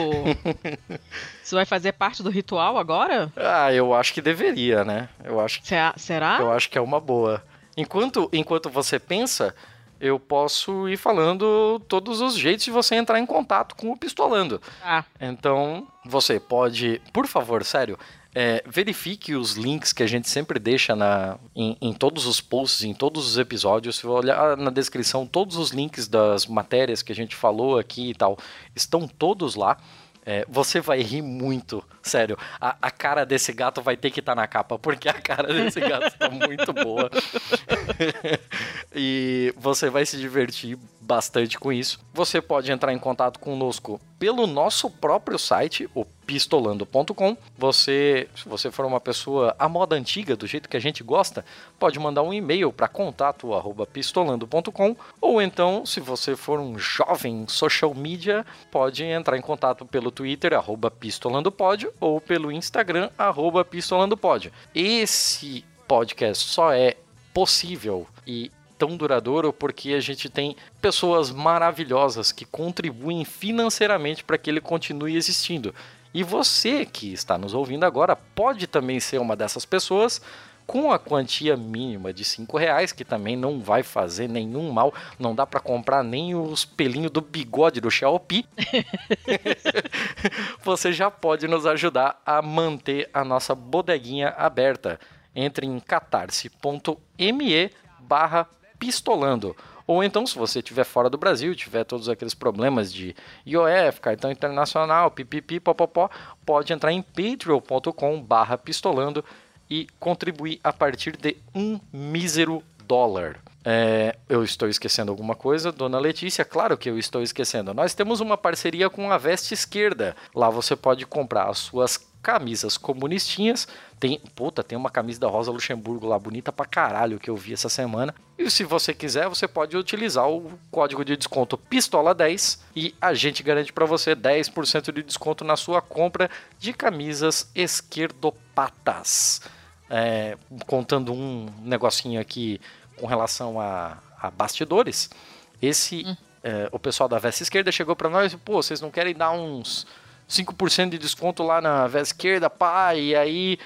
(laughs) Você vai fazer parte do ritual agora? Ah, eu acho que deveria, né? Eu acho que Se- Será? Eu acho que é uma boa. Enquanto, enquanto você pensa, eu posso ir falando todos os jeitos de você entrar em contato com o Pistolando. Ah, Então, você pode, por favor, sério, É, verifique os links que a gente sempre deixa na, em, em, todos os posts, em todos os episódios. Se olhar na descrição, todos os links das matérias que a gente falou aqui e tal estão todos lá. É, você vai rir muito, sério. A, a, cara desse gato vai ter que estar tá na capa, porque a cara desse gato está muito boa. (laughs) e você vai se divertir bastante com isso. Você pode entrar em contato conosco pelo nosso próprio site, o pistolando.com. Você, se você for uma pessoa à moda antiga, do jeito que a gente gosta, pode mandar um e-mail para contato@pistolando.com ou então, se você for um jovem social media, pode entrar em contato pelo Twitter @pistolandopod ou pelo Instagram @pistolandopod. Esse podcast só é possível e tão duradouro porque a gente tem pessoas maravilhosas que contribuem financeiramente para que ele continue existindo. E você que está nos ouvindo agora pode também ser uma dessas pessoas com a quantia mínima de cinco reais, que também não vai fazer nenhum mal, não dá para comprar nem os pelinhos do bigode do Xiaopi. (laughs) você já pode nos ajudar a manter a nossa bodeguinha aberta. Entre em catarse.me barra pistolando. Ou então, se você estiver fora do Brasil, tiver todos aqueles problemas de IOF, cartão internacional, pipipi, popopó, pode entrar em patreon.com barra pistolando e contribuir a partir de um mísero dólar. É, eu estou esquecendo alguma coisa, dona Letícia? Claro que eu estou esquecendo. Nós temos uma parceria com a Veste Esquerda. Lá você pode comprar as suas camisas comunistinhas. Tem, puta, tem uma camisa da Rosa Luxemburgo lá bonita pra caralho que eu vi essa semana. E se você quiser, você pode utilizar o código de desconto Pistola10 e a gente garante para você 10% de desconto na sua compra de camisas esquerdopatas. É, contando um negocinho aqui com relação a, a bastidores, esse hum. é, o pessoal da Veste Esquerda chegou para nós e pô, vocês não querem dar uns 5% de desconto lá na Veste Esquerda, pá, e aí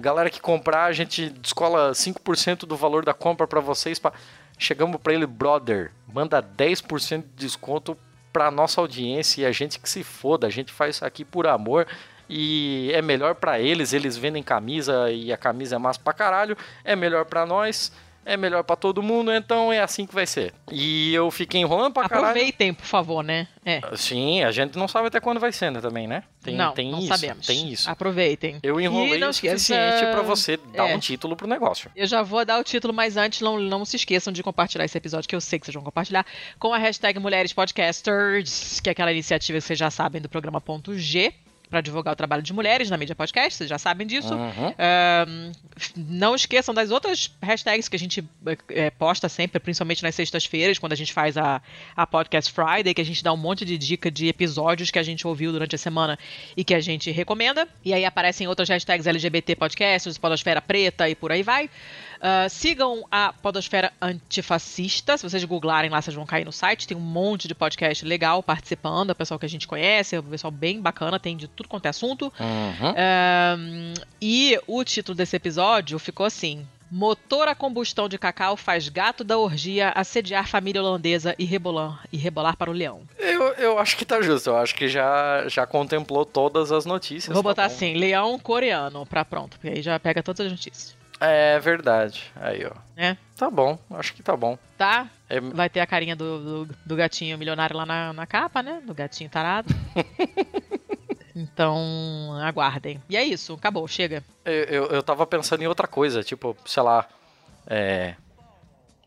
galera que comprar, a gente descola 5% do valor da compra para vocês, pá. Chegamos para ele, brother, manda 10% de desconto para nossa audiência e a gente que se foda, a gente faz isso aqui por amor e é melhor para eles, eles vendem camisa e a camisa é massa pra caralho, é melhor para nós é melhor para todo mundo, então é assim que vai ser. E eu fiquei enrolando pra caralho. Aproveitem, por favor, né? É. Sim, a gente não sabe até quando vai ser, né, também, né? Tem, não, tem não isso, sabemos. Tem isso. Aproveitem. Eu enrolei o suficiente para você dar é. um título pro negócio. Eu já vou dar o título, mas antes não, não se esqueçam de compartilhar esse episódio, que eu sei que vocês vão compartilhar, com a hashtag Mulheres Podcasters, que é aquela iniciativa que vocês já sabem do programa ponto G para divulgar o trabalho de mulheres na mídia podcast, vocês já sabem disso. Uhum. Uh, não esqueçam das outras hashtags que a gente é, posta sempre, principalmente nas sextas-feiras, quando a gente faz a, a Podcast Friday, que a gente dá um monte de dica de episódios que a gente ouviu durante a semana e que a gente recomenda. E aí aparecem outras hashtags LGBT Podcasts, Podosfera Preta e por aí vai. Uh, sigam a Podosfera Antifascista. Se vocês googlarem lá, vocês vão cair no site. Tem um monte de podcast legal participando. O pessoal que a gente conhece, o pessoal bem bacana, tem de tudo quanto é assunto. Uhum. Uh, e o título desse episódio ficou assim: Motor a combustão de cacau faz gato da orgia assediar família holandesa e rebolar, e rebolar para o leão. Eu, eu acho que tá justo. Eu acho que já, já contemplou todas as notícias. Vou tá botar bom. assim, leão coreano, pra pronto. Porque aí já pega todas as notícias. É verdade. Aí, ó. É. Tá bom, acho que tá bom. Tá? É... Vai ter a carinha do, do, do, gatinho milionário lá na, na capa, né? Do gatinho tarado. (laughs) então, aguardem. E é isso, acabou, chega. Eu, eu, eu tava pensando em outra coisa, tipo, sei lá. É.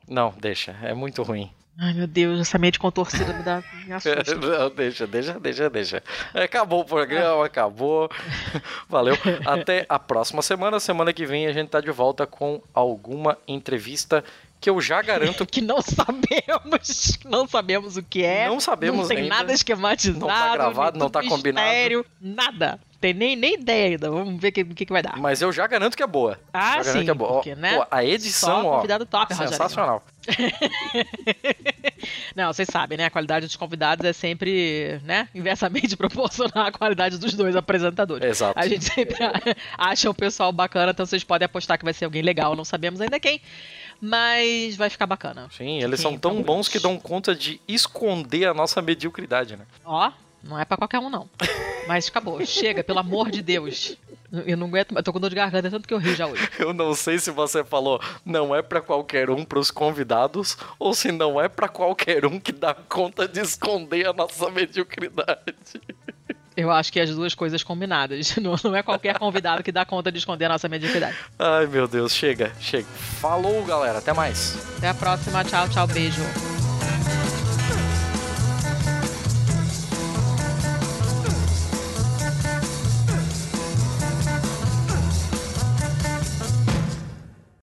Não, deixa, é muito ruim. Ai, meu Deus, essa mente contorcida me dá. Me (laughs) assusta. Não, deixa, deixa, deixa, deixa. Acabou o programa, acabou. (laughs) Valeu. Até a próxima semana. Semana que vem a gente tá de volta com alguma entrevista que eu já garanto (laughs) que não sabemos, não sabemos o que é. Não sabemos Não tem ainda. nada esquematizado. Não tá gravado, não tá combinado. Nada tem nem, nem ideia ainda. Vamos ver o que, que, que, vai dar. Mas eu já garanto que é boa. Ah, já sim. Que é boa. Porque, né? Pô, a edição, Só ó. Convidado top, sensacional. (laughs) Não, vocês sabem, né? A qualidade dos convidados é sempre, né? Inversamente (laughs) proporcional à qualidade dos dois apresentadores. Exato. A gente sempre (laughs) acha um pessoal bacana, então vocês podem apostar que vai ser alguém legal. Não sabemos ainda quem mas vai ficar bacana. Sim, eles Sim, são tão bons que dão conta de esconder a nossa mediocridade, né? Ó, não é para qualquer um, não. Mas acabou. Chega, pelo amor de Deus. Eu não aguento, eu tô com dor de garganta tanto que eu ri já hoje. Eu não sei se você falou não é para qualquer um pros convidados ou se não é para qualquer um que dá conta de esconder a nossa mediocridade. Eu acho que as duas coisas combinadas. (laughs) Não, não é qualquer convidado que dá conta de esconder a nossa mediocridade. Ai, meu Deus, chega, chega. Falou, galera, até mais. Até a próxima, tchau, tchau, beijo.